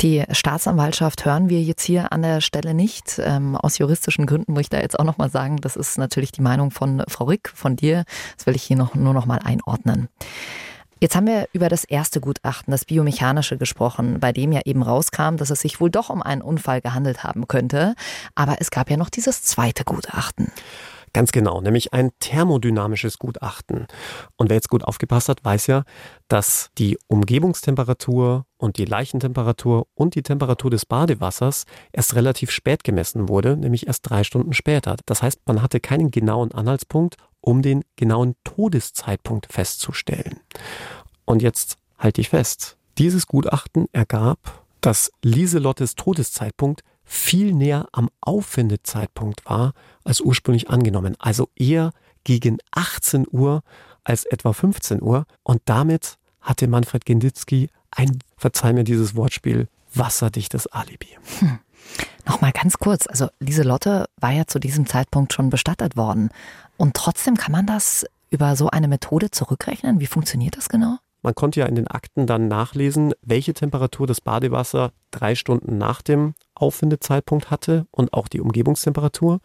Die Staatsanwaltschaft hören wir jetzt hier an der Stelle nicht. Ähm, aus juristischen Gründen muss ich da jetzt auch nochmal sagen, das ist natürlich die Meinung von Frau Rick, von dir. Das will ich hier noch, nur nochmal einordnen. Jetzt haben wir über das erste Gutachten, das biomechanische, gesprochen, bei dem ja eben rauskam, dass es sich wohl doch um einen Unfall gehandelt haben könnte. Aber es gab ja noch dieses zweite Gutachten. Ganz genau, nämlich ein thermodynamisches Gutachten. Und wer jetzt gut aufgepasst hat, weiß ja, dass die Umgebungstemperatur und die Leichentemperatur und die Temperatur des Badewassers erst relativ spät gemessen wurde, nämlich erst drei Stunden später. Das heißt, man hatte keinen genauen Anhaltspunkt, um den genauen Todeszeitpunkt festzustellen. Und jetzt halte ich fest, dieses Gutachten ergab, dass Lieselottes Todeszeitpunkt viel näher am Auffindezeitpunkt war als ursprünglich angenommen. Also eher gegen 18 Uhr als etwa 15 Uhr. Und damit hatte Manfred Genditzki ein, verzeih mir dieses Wortspiel, wasserdichtes Alibi. Hm. Nochmal ganz kurz, also Lieselotte war ja zu diesem Zeitpunkt schon bestattet worden. Und trotzdem kann man das über so eine Methode zurückrechnen? Wie funktioniert das genau? Man konnte ja in den Akten dann nachlesen, welche Temperatur das Badewasser drei Stunden nach dem Auffindezeitpunkt hatte und auch die Umgebungstemperatur.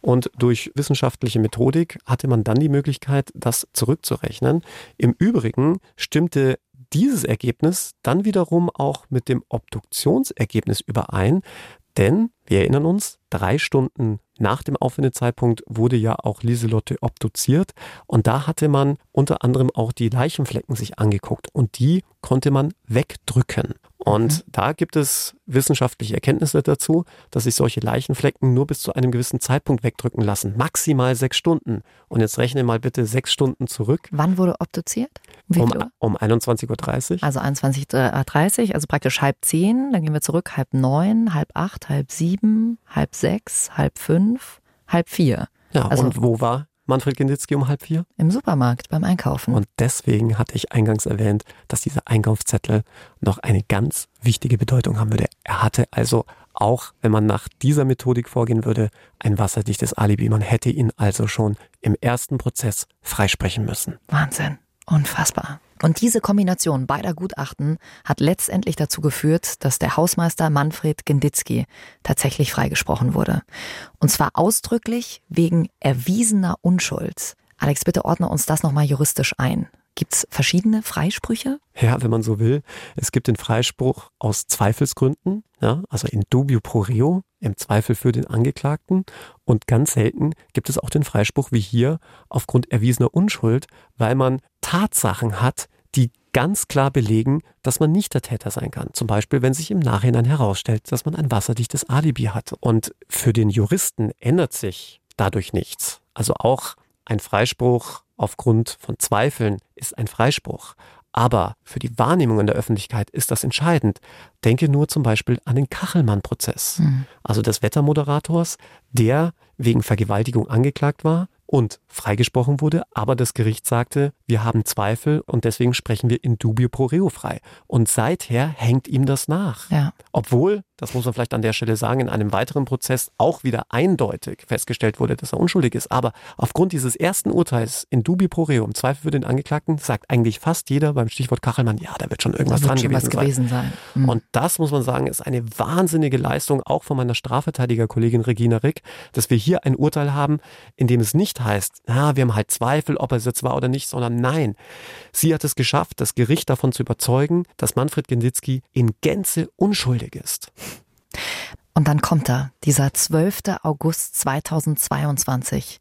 Und durch wissenschaftliche Methodik hatte man dann die Möglichkeit, das zurückzurechnen. Im Übrigen stimmte dieses Ergebnis dann wiederum auch mit dem Obduktionsergebnis überein, denn wir erinnern uns, drei Stunden nach dem Auffindezeitpunkt wurde ja auch Lieselotte obduziert und da hatte man unter anderem auch die Leichenflecken sich angeguckt und die konnte man wegdrücken. Und mhm. da gibt es wissenschaftliche Erkenntnisse dazu, dass sich solche Leichenflecken nur bis zu einem gewissen Zeitpunkt wegdrücken lassen. Maximal sechs Stunden. Und jetzt rechne mal bitte sechs Stunden zurück. Wann wurde obduziert? Um, um 21.30 Uhr. Also 21.30 Uhr, also praktisch halb zehn. Dann gehen wir zurück, halb neun, halb acht, halb sieben, halb sechs, halb fünf, halb vier. Ja, also, und wo war Manfred Genditzki um halb vier? Im Supermarkt beim Einkaufen. Und deswegen hatte ich eingangs erwähnt, dass dieser Einkaufszettel noch eine ganz wichtige Bedeutung haben würde. Er hatte also auch, wenn man nach dieser Methodik vorgehen würde, ein wasserdichtes Alibi. Man hätte ihn also schon im ersten Prozess freisprechen müssen. Wahnsinn. Unfassbar. Und diese Kombination beider Gutachten hat letztendlich dazu geführt, dass der Hausmeister Manfred Genditzki tatsächlich freigesprochen wurde. Und zwar ausdrücklich wegen erwiesener Unschuld. Alex, bitte ordne uns das nochmal juristisch ein. Gibt es verschiedene Freisprüche? Ja, wenn man so will. Es gibt den Freispruch aus Zweifelsgründen, ja, also in dubio pro reo, im Zweifel für den Angeklagten. Und ganz selten gibt es auch den Freispruch wie hier aufgrund erwiesener Unschuld, weil man Tatsachen hat, die ganz klar belegen, dass man nicht der Täter sein kann. Zum Beispiel, wenn sich im Nachhinein herausstellt, dass man ein wasserdichtes Alibi hat. Und für den Juristen ändert sich dadurch nichts. Also auch ein Freispruch aufgrund von Zweifeln ist ein Freispruch. Aber für die Wahrnehmung in der Öffentlichkeit ist das entscheidend. Denke nur zum Beispiel an den Kachelmann-Prozess, mhm. also des Wettermoderators, der wegen Vergewaltigung angeklagt war, und freigesprochen wurde, aber das Gericht sagte, wir haben Zweifel und deswegen sprechen wir in dubio pro reo frei. Und seither hängt ihm das nach. Ja. Obwohl, das muss man vielleicht an der Stelle sagen, in einem weiteren Prozess auch wieder eindeutig festgestellt wurde, dass er unschuldig ist. Aber aufgrund dieses ersten Urteils in dubio pro reo, im Zweifel für den Angeklagten, sagt eigentlich fast jeder beim Stichwort Kachelmann, ja, da wird schon irgendwas wird dran schon gewesen, gewesen, sein. sein. Mhm. Und das muss man sagen, ist eine wahnsinnige Leistung auch von meiner Strafverteidigerkollegin Regina Rick, dass wir hier ein Urteil haben, in dem es nicht heißt, na, wir haben halt Zweifel, ob er es jetzt war oder nicht, sondern nein. Sie hat es geschafft, das Gericht davon zu überzeugen, dass Manfred Genditzki in Gänze unschuldig ist. Und dann kommt er, dieser 12. August 2022.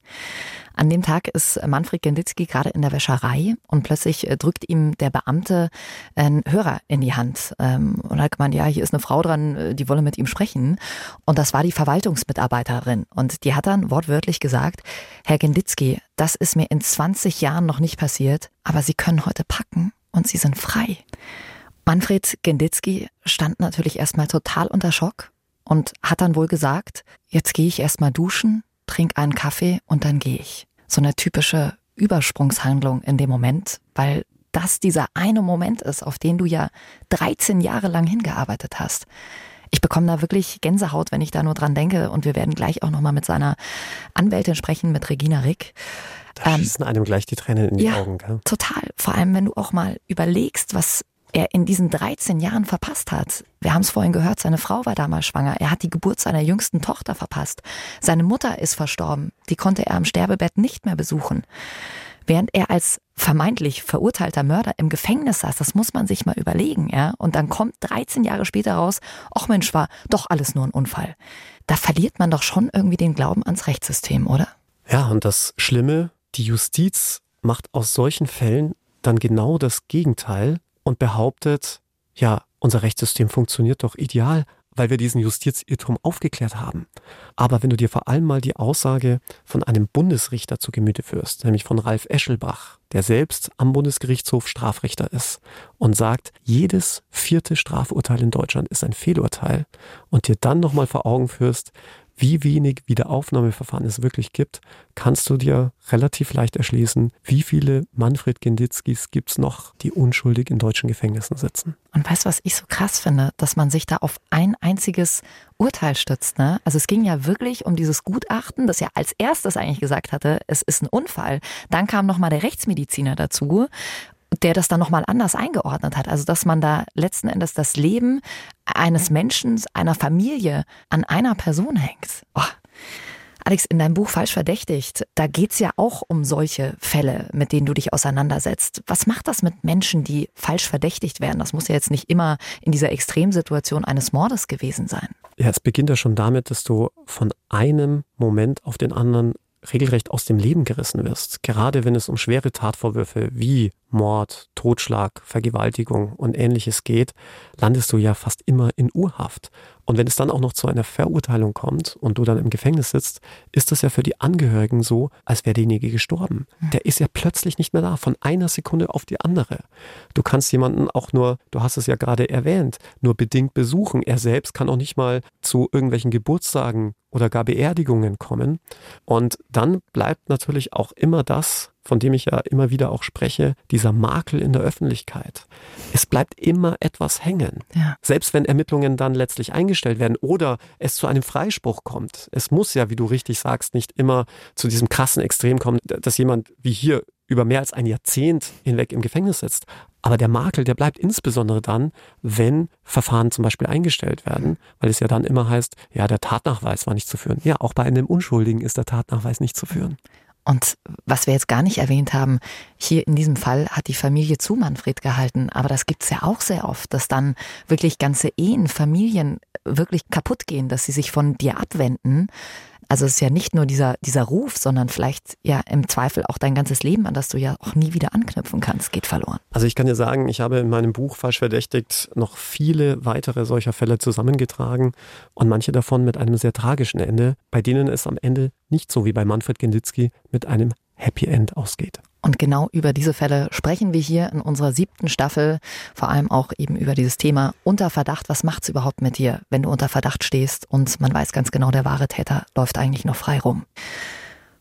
An dem Tag ist Manfred Genditzki gerade in der Wäscherei und plötzlich äh, drückt ihm der Beamte einen Hörer in die Hand ähm, und hat gemeint, ja, hier ist eine Frau dran, äh, die wolle mit ihm sprechen. Und das war die Verwaltungsmitarbeiterin. Und die hat dann wortwörtlich gesagt, Herr Genditzki, das ist mir in 20 Jahren noch nicht passiert, aber Sie können heute packen und Sie sind frei. Manfred Genditzki stand natürlich erstmal total unter Schock und hat dann wohl gesagt, jetzt gehe ich erstmal duschen, trink einen Kaffee und dann gehe ich. So eine typische Übersprungshandlung in dem Moment, weil das dieser eine Moment ist, auf den du ja 13 Jahre lang hingearbeitet hast. Ich bekomme da wirklich Gänsehaut, wenn ich da nur dran denke. Und wir werden gleich auch nochmal mit seiner Anwältin sprechen, mit Regina Rick. Da ähm, schießen einem gleich die Tränen in die ja, Augen. Gell? Total. Vor allem, wenn du auch mal überlegst, was er in diesen 13 Jahren verpasst hat. Wir haben es vorhin gehört, seine Frau war damals schwanger. Er hat die Geburt seiner jüngsten Tochter verpasst. Seine Mutter ist verstorben. Die konnte er am Sterbebett nicht mehr besuchen. Während er als vermeintlich verurteilter Mörder im Gefängnis saß, das muss man sich mal überlegen, ja. Und dann kommt 13 Jahre später raus, ach Mensch, war doch alles nur ein Unfall. Da verliert man doch schon irgendwie den Glauben ans Rechtssystem, oder? Ja, und das Schlimme, die Justiz macht aus solchen Fällen dann genau das Gegenteil und behauptet, ja, unser Rechtssystem funktioniert doch ideal, weil wir diesen Justizirrtum aufgeklärt haben. Aber wenn du dir vor allem mal die Aussage von einem Bundesrichter zu Gemüte führst, nämlich von Ralf Eschelbach, der selbst am Bundesgerichtshof Strafrichter ist und sagt, jedes vierte Strafurteil in Deutschland ist ein Fehlurteil und dir dann nochmal vor Augen führst, wie wenig Wiederaufnahmeverfahren es wirklich gibt, kannst du dir relativ leicht erschließen, wie viele Manfred Genditzkis gibt es noch, die unschuldig in deutschen Gefängnissen sitzen. Und weißt du, was ich so krass finde? Dass man sich da auf ein einziges Urteil stützt. Ne? Also es ging ja wirklich um dieses Gutachten, das ja als erstes eigentlich gesagt hatte, es ist ein Unfall. Dann kam nochmal der Rechtsmediziner dazu der das dann nochmal anders eingeordnet hat. Also dass man da letzten Endes das Leben eines Menschen, einer Familie an einer Person hängt. Oh. Alex, in deinem Buch Falsch verdächtigt, da geht's ja auch um solche Fälle, mit denen du dich auseinandersetzt. Was macht das mit Menschen, die falsch verdächtigt werden? Das muss ja jetzt nicht immer in dieser Extremsituation eines Mordes gewesen sein. Ja, es beginnt ja schon damit, dass du von einem Moment auf den anderen regelrecht aus dem Leben gerissen wirst. Gerade wenn es um schwere Tatvorwürfe wie Mord, Totschlag, Vergewaltigung und ähnliches geht, landest du ja fast immer in Urhaft. Und wenn es dann auch noch zu einer Verurteilung kommt und du dann im Gefängnis sitzt, ist das ja für die Angehörigen so, als wäre derjenige gestorben. Hm. Der ist ja plötzlich nicht mehr da, von einer Sekunde auf die andere. Du kannst jemanden auch nur, du hast es ja gerade erwähnt, nur bedingt besuchen. Er selbst kann auch nicht mal zu irgendwelchen Geburtstagen oder gar Beerdigungen kommen. Und dann bleibt natürlich auch immer das, von dem ich ja immer wieder auch spreche, dieser Makel in der Öffentlichkeit. Es bleibt immer etwas hängen. Ja. Selbst wenn Ermittlungen dann letztlich eingestellt werden oder es zu einem Freispruch kommt. Es muss ja, wie du richtig sagst, nicht immer zu diesem krassen Extrem kommen, dass jemand wie hier über mehr als ein Jahrzehnt hinweg im Gefängnis sitzt. Aber der Makel, der bleibt insbesondere dann, wenn Verfahren zum Beispiel eingestellt werden, weil es ja dann immer heißt, ja, der Tatnachweis war nicht zu führen. Ja, auch bei einem Unschuldigen ist der Tatnachweis nicht zu führen. Und was wir jetzt gar nicht erwähnt haben, hier in diesem Fall hat die Familie zu Manfred gehalten, aber das gibt's ja auch sehr oft, dass dann wirklich ganze Ehen, Familien wirklich kaputt gehen, dass sie sich von dir abwenden, also es ist ja nicht nur dieser, dieser Ruf, sondern vielleicht ja im Zweifel auch dein ganzes Leben, an das du ja auch nie wieder anknüpfen kannst, geht verloren. Also ich kann dir sagen, ich habe in meinem Buch falsch verdächtigt noch viele weitere solcher Fälle zusammengetragen und manche davon mit einem sehr tragischen Ende, bei denen es am Ende nicht so wie bei Manfred Genditzki mit einem Happy End ausgeht. Und genau über diese Fälle sprechen wir hier in unserer siebten Staffel, vor allem auch eben über dieses Thema unter Verdacht. Was macht's überhaupt mit dir, wenn du unter Verdacht stehst und man weiß ganz genau, der wahre Täter läuft eigentlich noch frei rum?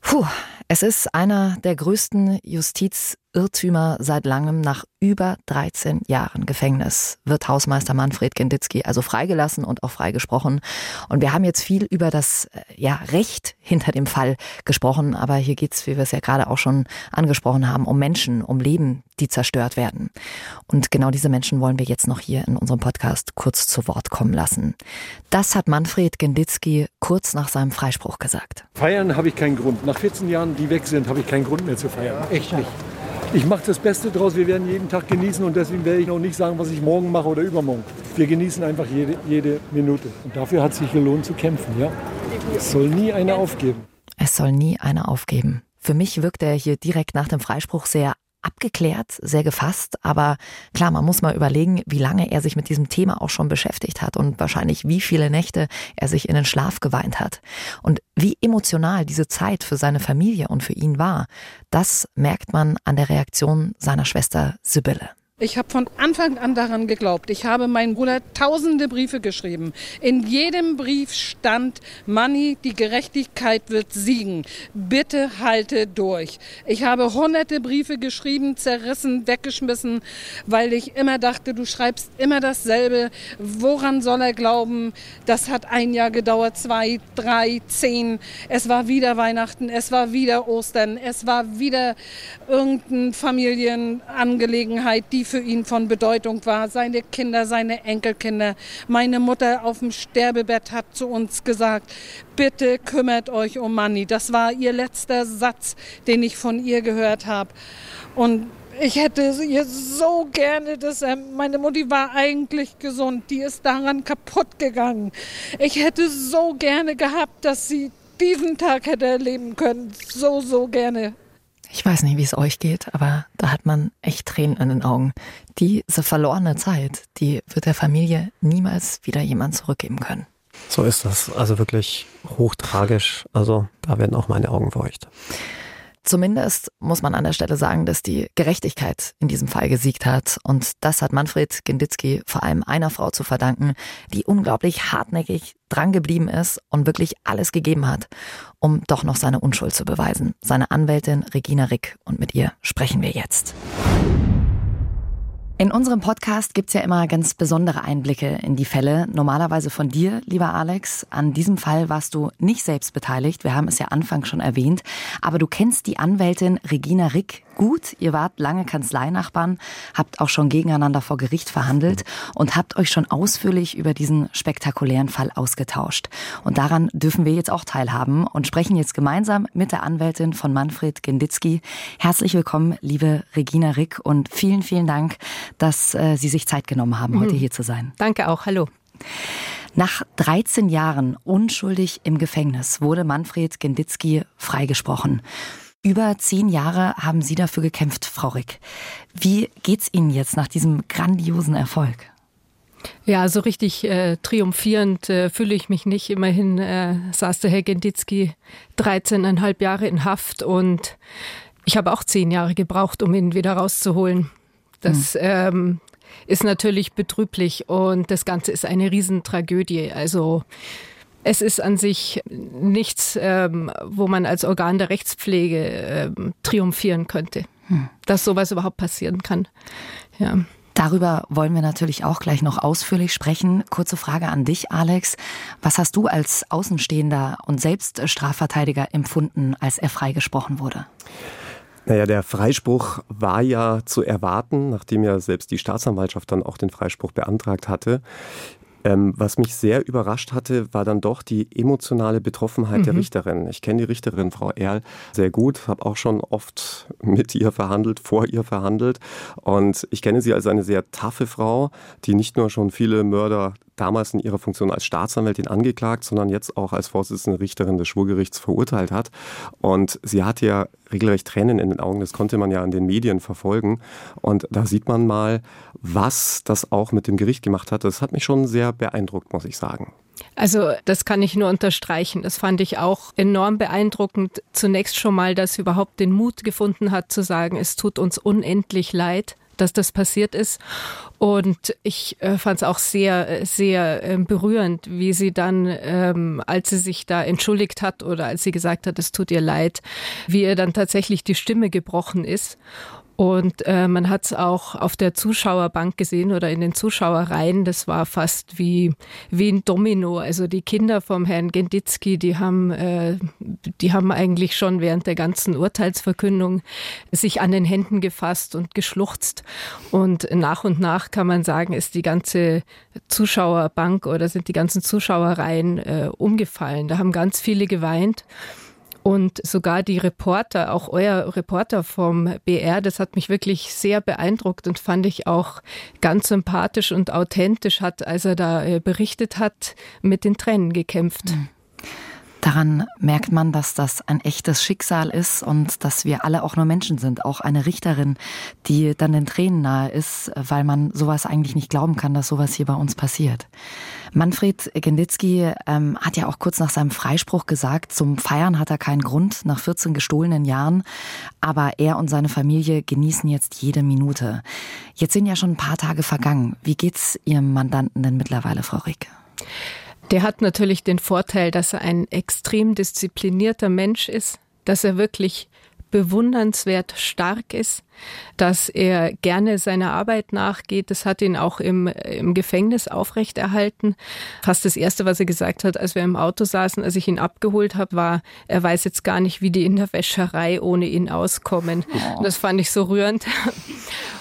Puh, es ist einer der größten Justizirrtümer seit langem. Nach über 13 Jahren Gefängnis wird Hausmeister Manfred Genditzki also freigelassen und auch freigesprochen. Und wir haben jetzt viel über das äh, ja, Recht hinter dem Fall gesprochen, aber hier geht's, wie wir es ja gerade auch schon angesprochen haben, um Menschen, um Leben, die zerstört werden. Und genau diese Menschen wollen wir jetzt noch hier in unserem Podcast kurz zu Wort kommen lassen. Das hat Manfred Genditzki kurz nach seinem Freispruch gesagt. Feiern habe ich keinen Grund. Nach 14 Jahren, die weg sind, habe ich keinen Grund mehr zu feiern. Echt nicht. Ich mache das Beste draus. Wir werden jeden Tag genießen und deswegen werde ich noch nicht sagen, was ich morgen mache oder übermorgen. Wir genießen einfach jede, jede Minute. Und dafür hat es sich gelohnt zu kämpfen. Ja? Es soll nie einer aufgeben. Es soll nie einer aufgeben. Für mich wirkt er hier direkt nach dem Freispruch sehr abgeklärt, sehr gefasst. Aber klar, man muss mal überlegen, wie lange er sich mit diesem Thema auch schon beschäftigt hat und wahrscheinlich wie viele Nächte er sich in den Schlaf geweint hat. Und wie emotional diese Zeit für seine Familie und für ihn war, das merkt man an der Reaktion seiner Schwester Sibylle. Ich habe von Anfang an daran geglaubt. Ich habe meinem Bruder tausende Briefe geschrieben. In jedem Brief stand, Manni, die Gerechtigkeit wird siegen. Bitte halte durch. Ich habe hunderte Briefe geschrieben, zerrissen, weggeschmissen, weil ich immer dachte, du schreibst immer dasselbe. Woran soll er glauben? Das hat ein Jahr gedauert, zwei, drei, zehn. Es war wieder Weihnachten, es war wieder Ostern, es war wieder irgendeine Familienangelegenheit, die für ihn von Bedeutung war. Seine Kinder, seine Enkelkinder. Meine Mutter auf dem Sterbebett hat zu uns gesagt, bitte kümmert euch um Manni. Das war ihr letzter Satz, den ich von ihr gehört habe. Und ich hätte ihr so gerne, dass er, meine Mutti war eigentlich gesund, die ist daran kaputt gegangen. Ich hätte so gerne gehabt, dass sie diesen Tag hätte erleben können. So, so gerne. Ich weiß nicht, wie es euch geht, aber da hat man echt Tränen in den Augen. Diese verlorene Zeit, die wird der Familie niemals wieder jemand zurückgeben können. So ist das. Also wirklich hochtragisch. Also da werden auch meine Augen feucht. Zumindest muss man an der Stelle sagen, dass die Gerechtigkeit in diesem Fall gesiegt hat. Und das hat Manfred Genditzki vor allem einer Frau zu verdanken, die unglaublich hartnäckig drangeblieben ist und wirklich alles gegeben hat, um doch noch seine Unschuld zu beweisen. Seine Anwältin Regina Rick. Und mit ihr sprechen wir jetzt. In unserem Podcast gibt's ja immer ganz besondere Einblicke in die Fälle. Normalerweise von dir, lieber Alex. An diesem Fall warst du nicht selbst beteiligt. Wir haben es ja Anfang schon erwähnt. Aber du kennst die Anwältin Regina Rick gut. Ihr wart lange Kanzleinachbarn, habt auch schon gegeneinander vor Gericht verhandelt und habt euch schon ausführlich über diesen spektakulären Fall ausgetauscht. Und daran dürfen wir jetzt auch teilhaben und sprechen jetzt gemeinsam mit der Anwältin von Manfred Genditzki. Herzlich willkommen, liebe Regina Rick, und vielen, vielen Dank, dass äh, Sie sich Zeit genommen haben, heute mhm. hier zu sein. Danke auch. Hallo. Nach 13 Jahren unschuldig im Gefängnis wurde Manfred Genditzki freigesprochen. Über zehn Jahre haben Sie dafür gekämpft, Frau Rick. Wie geht's Ihnen jetzt nach diesem grandiosen Erfolg? Ja, so richtig äh, triumphierend äh, fühle ich mich nicht. Immerhin äh, saß der Herr Genditzki 13,5 Jahre in Haft und ich habe auch zehn Jahre gebraucht, um ihn wieder rauszuholen. Das hm. ähm, ist natürlich betrüblich und das Ganze ist eine Riesentragödie. Also es ist an sich nichts, ähm, wo man als Organ der Rechtspflege ähm, triumphieren könnte, hm. dass sowas überhaupt passieren kann. Ja. Darüber wollen wir natürlich auch gleich noch ausführlich sprechen. Kurze Frage an dich, Alex. Was hast du als Außenstehender und selbst Strafverteidiger empfunden, als er freigesprochen wurde? Naja, der Freispruch war ja zu erwarten, nachdem ja selbst die Staatsanwaltschaft dann auch den Freispruch beantragt hatte. Ähm, was mich sehr überrascht hatte, war dann doch die emotionale Betroffenheit mhm. der Richterin. Ich kenne die Richterin, Frau Erl, sehr gut, habe auch schon oft mit ihr verhandelt, vor ihr verhandelt. Und ich kenne sie als eine sehr taffe Frau, die nicht nur schon viele Mörder damals in ihrer Funktion als Staatsanwältin angeklagt, sondern jetzt auch als Vorsitzende Richterin des Schwurgerichts verurteilt hat. Und sie hatte ja regelrecht Tränen in den Augen, das konnte man ja in den Medien verfolgen. Und da sieht man mal, was das auch mit dem Gericht gemacht hat. Das hat mich schon sehr beeindruckt, muss ich sagen. Also das kann ich nur unterstreichen. Das fand ich auch enorm beeindruckend. Zunächst schon mal, dass sie überhaupt den Mut gefunden hat zu sagen, es tut uns unendlich leid dass das passiert ist. Und ich äh, fand es auch sehr, sehr äh, berührend, wie sie dann, ähm, als sie sich da entschuldigt hat oder als sie gesagt hat, es tut ihr leid, wie ihr dann tatsächlich die Stimme gebrochen ist. Und äh, man hat es auch auf der Zuschauerbank gesehen oder in den Zuschauerreihen. Das war fast wie, wie ein Domino. Also die Kinder vom Herrn Genditzki, die haben, äh, die haben eigentlich schon während der ganzen Urteilsverkündung sich an den Händen gefasst und geschluchzt. Und nach und nach kann man sagen, ist die ganze Zuschauerbank oder sind die ganzen Zuschauerreihen äh, umgefallen. Da haben ganz viele geweint. Und sogar die Reporter, auch euer Reporter vom BR, das hat mich wirklich sehr beeindruckt und fand ich auch ganz sympathisch und authentisch hat, als er da äh, berichtet hat, mit den Tränen gekämpft. Mhm. Daran merkt man, dass das ein echtes Schicksal ist und dass wir alle auch nur Menschen sind. Auch eine Richterin, die dann den Tränen nahe ist, weil man sowas eigentlich nicht glauben kann, dass sowas hier bei uns passiert. Manfred Genditzki ähm, hat ja auch kurz nach seinem Freispruch gesagt, zum Feiern hat er keinen Grund nach 14 gestohlenen Jahren, aber er und seine Familie genießen jetzt jede Minute. Jetzt sind ja schon ein paar Tage vergangen. Wie geht's Ihrem Mandanten denn mittlerweile, Frau Rick? Der hat natürlich den Vorteil, dass er ein extrem disziplinierter Mensch ist, dass er wirklich bewundernswert stark ist, dass er gerne seiner Arbeit nachgeht. Das hat ihn auch im, im Gefängnis aufrechterhalten. Fast das Erste, was er gesagt hat, als wir im Auto saßen, als ich ihn abgeholt habe, war, er weiß jetzt gar nicht, wie die in der Wäscherei ohne ihn auskommen. Oh. Das fand ich so rührend.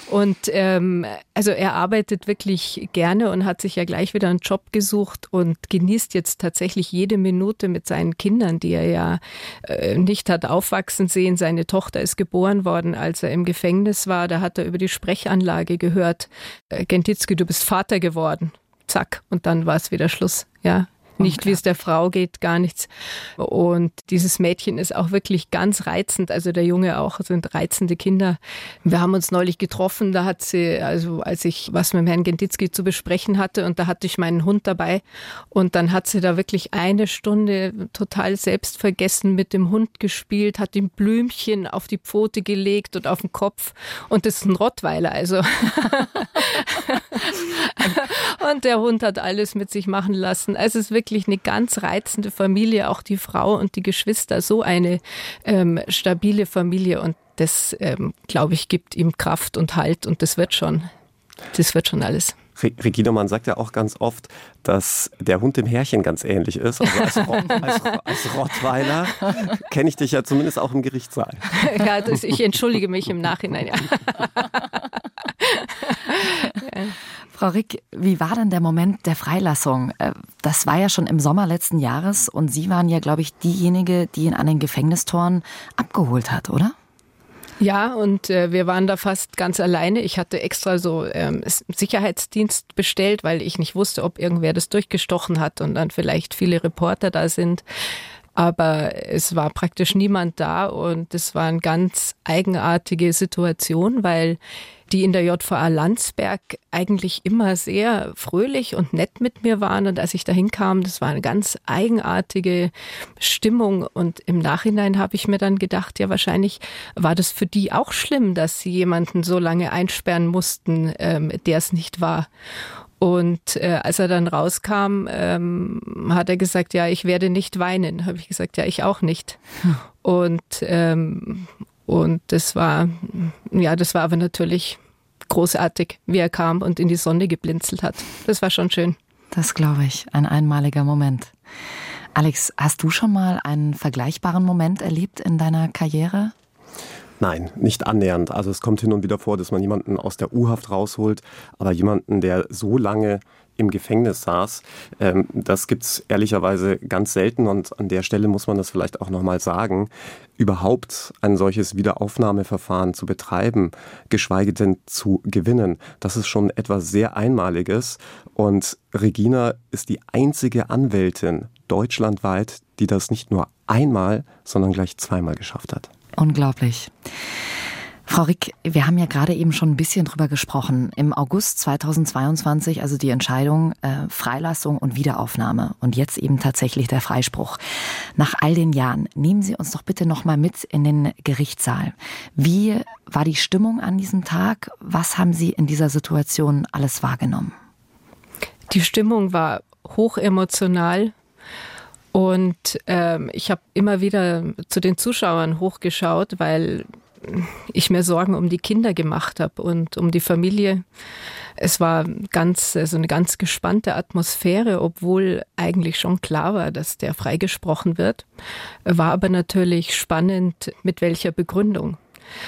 Und ähm, also er arbeitet wirklich gerne und hat sich ja gleich wieder einen Job gesucht und genießt jetzt tatsächlich jede Minute mit seinen Kindern, die er ja äh, nicht hat aufwachsen sehen. Seine Tochter ist geboren worden, als er im Gefängnis war. Da hat er über die Sprechanlage gehört, äh, Gentitzki, du bist Vater geworden. Zack, und dann war es wieder Schluss. Ja, nicht, wie es der Frau geht, gar nichts. Und dieses Mädchen ist auch wirklich ganz reizend, also der Junge auch, sind reizende Kinder. Wir haben uns neulich getroffen, da hat sie, also als ich was mit dem Herrn Gentitzki zu besprechen hatte und da hatte ich meinen Hund dabei und dann hat sie da wirklich eine Stunde total selbstvergessen mit dem Hund gespielt, hat ihm Blümchen auf die Pfote gelegt und auf den Kopf und das ist ein Rottweiler, also. und der Hund hat alles mit sich machen lassen. Also es ist wirklich wirklich eine ganz reizende Familie, auch die Frau und die Geschwister, so eine ähm, stabile Familie und das, ähm, glaube ich, gibt ihm Kraft und Halt und das wird schon, das wird schon alles. Regina, man sagt ja auch ganz oft, dass der Hund dem Herrchen ganz ähnlich ist. Also als, als, als Rottweiler kenne ich dich ja zumindest auch im Gerichtssaal. Ja, das, ich entschuldige mich im Nachhinein. Ja. Frau Rick, wie war denn der Moment der Freilassung? Äh, das war ja schon im Sommer letzten Jahres und Sie waren ja, glaube ich, diejenige, die ihn an den Gefängnistoren abgeholt hat, oder? Ja, und äh, wir waren da fast ganz alleine. Ich hatte extra so ähm, Sicherheitsdienst bestellt, weil ich nicht wusste, ob irgendwer das durchgestochen hat und dann vielleicht viele Reporter da sind. Aber es war praktisch niemand da und es war eine ganz eigenartige Situation, weil die in der JVA Landsberg eigentlich immer sehr fröhlich und nett mit mir waren. Und als ich da hinkam, das war eine ganz eigenartige Stimmung. Und im Nachhinein habe ich mir dann gedacht, ja, wahrscheinlich war das für die auch schlimm, dass sie jemanden so lange einsperren mussten, ähm, der es nicht war. Und äh, als er dann rauskam, ähm, hat er gesagt, ja, ich werde nicht weinen. Habe ich gesagt, ja, ich auch nicht. Hm. Und ähm, und das war, ja, das war aber natürlich großartig, wie er kam und in die Sonne geblinzelt hat. Das war schon schön. Das glaube ich, ein einmaliger Moment. Alex, hast du schon mal einen vergleichbaren Moment erlebt in deiner Karriere? Nein, nicht annähernd. Also es kommt hin und wieder vor, dass man jemanden aus der U-Haft rausholt, aber jemanden, der so lange im Gefängnis saß. Ähm, das gibt's ehrlicherweise ganz selten und an der Stelle muss man das vielleicht auch nochmal sagen. Überhaupt ein solches Wiederaufnahmeverfahren zu betreiben, geschweige denn zu gewinnen, das ist schon etwas sehr Einmaliges. Und Regina ist die einzige Anwältin deutschlandweit, die das nicht nur einmal, sondern gleich zweimal geschafft hat. Unglaublich. Frau Rick, wir haben ja gerade eben schon ein bisschen drüber gesprochen. Im August 2022, also die Entscheidung äh, Freilassung und Wiederaufnahme und jetzt eben tatsächlich der Freispruch. Nach all den Jahren, nehmen Sie uns doch bitte noch mal mit in den Gerichtssaal. Wie war die Stimmung an diesem Tag? Was haben Sie in dieser Situation alles wahrgenommen? Die Stimmung war hochemotional. Und ähm, ich habe immer wieder zu den Zuschauern hochgeschaut, weil ich mir Sorgen um die Kinder gemacht habe und um die Familie. Es war ganz, also eine ganz gespannte Atmosphäre, obwohl eigentlich schon klar war, dass der freigesprochen wird. War aber natürlich spannend, mit welcher Begründung.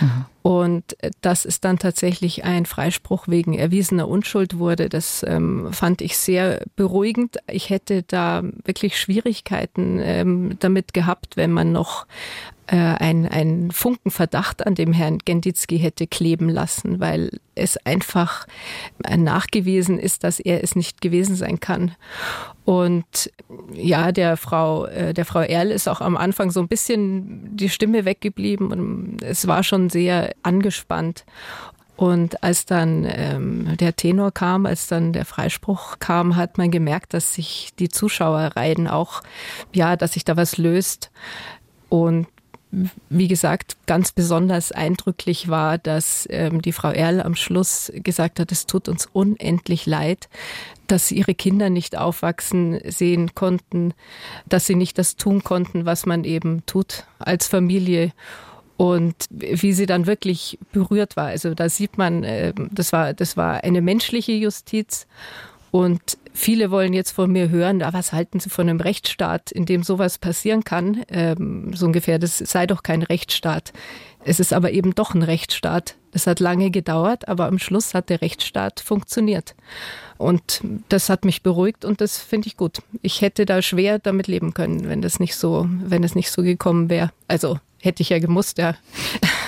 Mhm. Und dass es dann tatsächlich ein Freispruch wegen erwiesener Unschuld wurde, das ähm, fand ich sehr beruhigend. Ich hätte da wirklich Schwierigkeiten ähm, damit gehabt, wenn man noch äh, ein, ein Funken Verdacht an dem Herrn Genditzki hätte kleben lassen, weil es einfach nachgewiesen ist, dass er es nicht gewesen sein kann. Und ja, der Frau, äh, der Frau Erl ist auch am Anfang so ein bisschen die Stimme weggeblieben und es war schon sehr angespannt. Und als dann ähm, der Tenor kam, als dann der Freispruch kam, hat man gemerkt, dass sich die Zuschauerreihen auch, ja, dass sich da was löst. Und wie gesagt, ganz besonders eindrücklich war, dass ähm, die Frau Erl am Schluss gesagt hat, es tut uns unendlich leid, dass sie ihre Kinder nicht aufwachsen sehen konnten, dass sie nicht das tun konnten, was man eben tut als Familie. Und wie sie dann wirklich berührt war. Also da sieht man, äh, das war, das war eine menschliche Justiz. Und viele wollen jetzt von mir hören, ah, was halten Sie von einem Rechtsstaat, in dem sowas passieren kann? Ähm, so ungefähr, das sei doch kein Rechtsstaat. Es ist aber eben doch ein Rechtsstaat. Es hat lange gedauert, aber am Schluss hat der Rechtsstaat funktioniert. Und das hat mich beruhigt und das finde ich gut. Ich hätte da schwer damit leben können, wenn das nicht so, wenn es nicht so gekommen wäre. Also hätte ich ja gemusst, ja.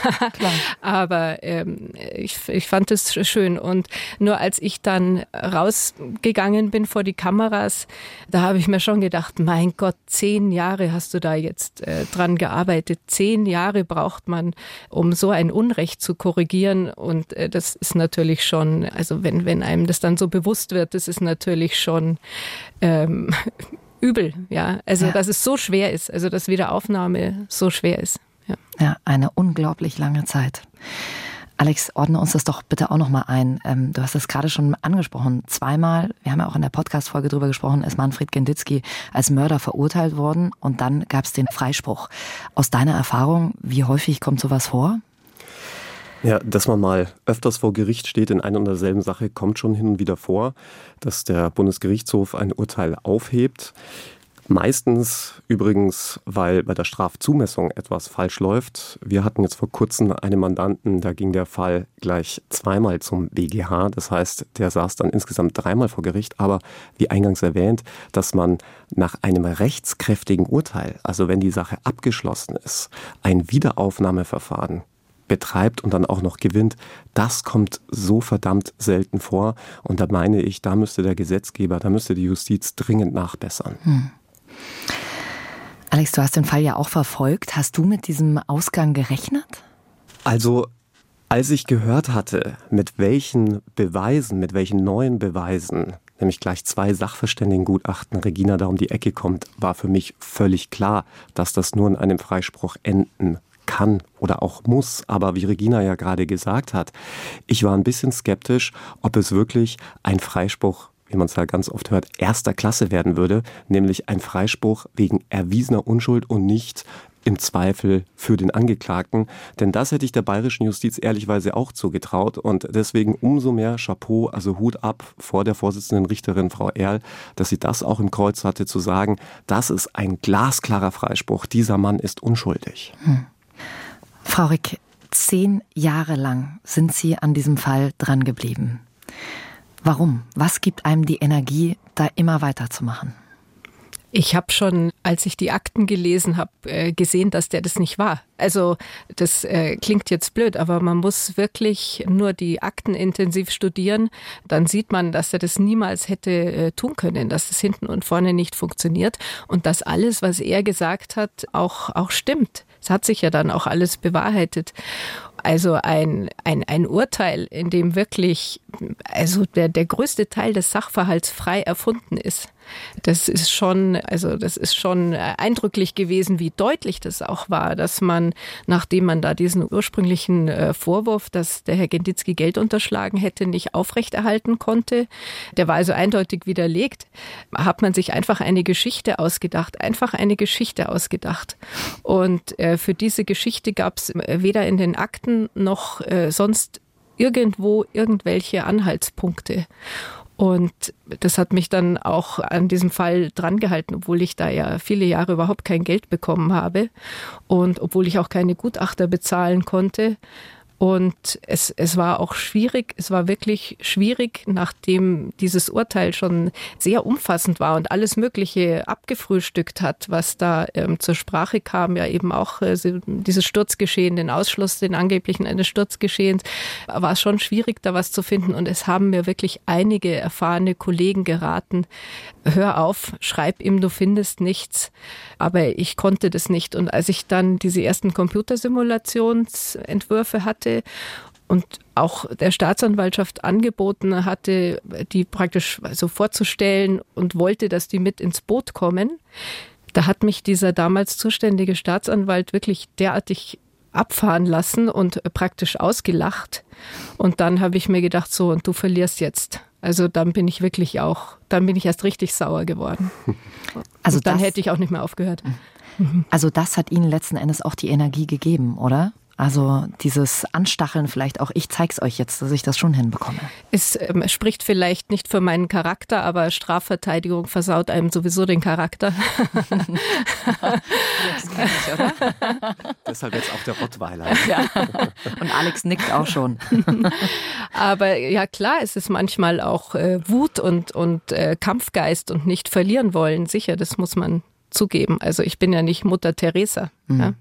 Aber ähm, ich, ich fand es schön. Und nur als ich dann rausgegangen bin vor die Kameras, da habe ich mir schon gedacht, mein Gott, zehn Jahre hast du da jetzt äh, dran gearbeitet. Zehn Jahre braucht man, um so ein Unrecht zu korrigieren. Und äh, das ist natürlich schon, also wenn, wenn einem das dann so bewusst wird, das ist natürlich schon ähm, übel, ja. Also, ja. dass es so schwer ist, also, dass Wiederaufnahme so schwer ist. Ja, ja eine unglaublich lange Zeit. Alex, ordne uns das doch bitte auch nochmal ein. Ähm, du hast es gerade schon angesprochen. Zweimal, wir haben ja auch in der Podcast-Folge drüber gesprochen, ist Manfred Genditzki als Mörder verurteilt worden und dann gab es den Freispruch. Aus deiner Erfahrung, wie häufig kommt sowas vor? Ja, dass man mal öfters vor Gericht steht in einer und derselben Sache, kommt schon hin und wieder vor, dass der Bundesgerichtshof ein Urteil aufhebt. Meistens übrigens, weil bei der Strafzumessung etwas falsch läuft. Wir hatten jetzt vor kurzem einen Mandanten, da ging der Fall gleich zweimal zum BGH. Das heißt, der saß dann insgesamt dreimal vor Gericht. Aber wie eingangs erwähnt, dass man nach einem rechtskräftigen Urteil, also wenn die Sache abgeschlossen ist, ein Wiederaufnahmeverfahren betreibt und dann auch noch gewinnt, das kommt so verdammt selten vor. Und da meine ich, da müsste der Gesetzgeber, da müsste die Justiz dringend nachbessern. Hm. Alex, du hast den Fall ja auch verfolgt. Hast du mit diesem Ausgang gerechnet? Also, als ich gehört hatte, mit welchen Beweisen, mit welchen neuen Beweisen, nämlich gleich zwei Sachverständigengutachten Regina da um die Ecke kommt, war für mich völlig klar, dass das nur in einem Freispruch enden kann oder auch muss. Aber wie Regina ja gerade gesagt hat, ich war ein bisschen skeptisch, ob es wirklich ein Freispruch wie man es ja ganz oft hört, erster Klasse werden würde, nämlich ein Freispruch wegen erwiesener Unschuld und nicht im Zweifel für den Angeklagten. Denn das hätte ich der bayerischen Justiz ehrlichweise auch zugetraut. Und deswegen umso mehr Chapeau, also Hut ab vor der Vorsitzenden Richterin Frau Erl, dass sie das auch im Kreuz hatte, zu sagen, das ist ein glasklarer Freispruch. Dieser Mann ist unschuldig. Hm. Frau Rick, zehn Jahre lang sind Sie an diesem Fall dran geblieben. Warum? Was gibt einem die Energie, da immer weiterzumachen? Ich habe schon, als ich die Akten gelesen habe, äh, gesehen, dass der das nicht war. Also das äh, klingt jetzt blöd, aber man muss wirklich nur die Akten intensiv studieren. Dann sieht man, dass er das niemals hätte äh, tun können, dass das hinten und vorne nicht funktioniert und dass alles, was er gesagt hat, auch, auch stimmt. Es hat sich ja dann auch alles bewahrheitet. Also ein, ein, ein Urteil, in dem wirklich also der, der größte Teil des Sachverhalts frei erfunden ist. Das ist schon, also das ist schon eindrücklich gewesen, wie deutlich das auch war, dass man, nachdem man da diesen ursprünglichen äh, Vorwurf, dass der Herr Genditzki Geld unterschlagen hätte, nicht aufrechterhalten konnte, der war also eindeutig widerlegt, hat man sich einfach eine Geschichte ausgedacht, einfach eine Geschichte ausgedacht. Und äh, für diese Geschichte gab es weder in den Akten noch äh, sonst irgendwo irgendwelche Anhaltspunkte. Und das hat mich dann auch an diesem Fall drangehalten, obwohl ich da ja viele Jahre überhaupt kein Geld bekommen habe und obwohl ich auch keine Gutachter bezahlen konnte. Und es, es war auch schwierig, es war wirklich schwierig, nachdem dieses Urteil schon sehr umfassend war und alles Mögliche abgefrühstückt hat, was da ähm, zur Sprache kam, ja eben auch äh, dieses Sturzgeschehen, den Ausschluss, den angeblichen eines Sturzgeschehens, war es schon schwierig, da was zu finden. Und es haben mir wirklich einige erfahrene Kollegen geraten, hör auf, schreib ihm, du findest nichts. Aber ich konnte das nicht. Und als ich dann diese ersten Computersimulationsentwürfe hatte, hatte und auch der Staatsanwaltschaft angeboten hatte, die praktisch so vorzustellen und wollte, dass die mit ins Boot kommen. Da hat mich dieser damals zuständige Staatsanwalt wirklich derartig abfahren lassen und praktisch ausgelacht. Und dann habe ich mir gedacht, so, und du verlierst jetzt. Also dann bin ich wirklich auch, dann bin ich erst richtig sauer geworden. Also und dann hätte ich auch nicht mehr aufgehört. Also das hat Ihnen letzten Endes auch die Energie gegeben, oder? Also dieses Anstacheln vielleicht auch, ich zeig's euch jetzt, dass ich das schon hinbekomme. Es ähm, spricht vielleicht nicht für meinen Charakter, aber Strafverteidigung versaut einem sowieso den Charakter. das ich, oder? Deshalb jetzt auch der Rottweiler. Ja. Und Alex nickt auch schon. aber ja klar, es ist manchmal auch äh, Wut und, und äh, Kampfgeist und nicht verlieren wollen. Sicher, das muss man zugeben. Also ich bin ja nicht Mutter Teresa. Mhm. Ja.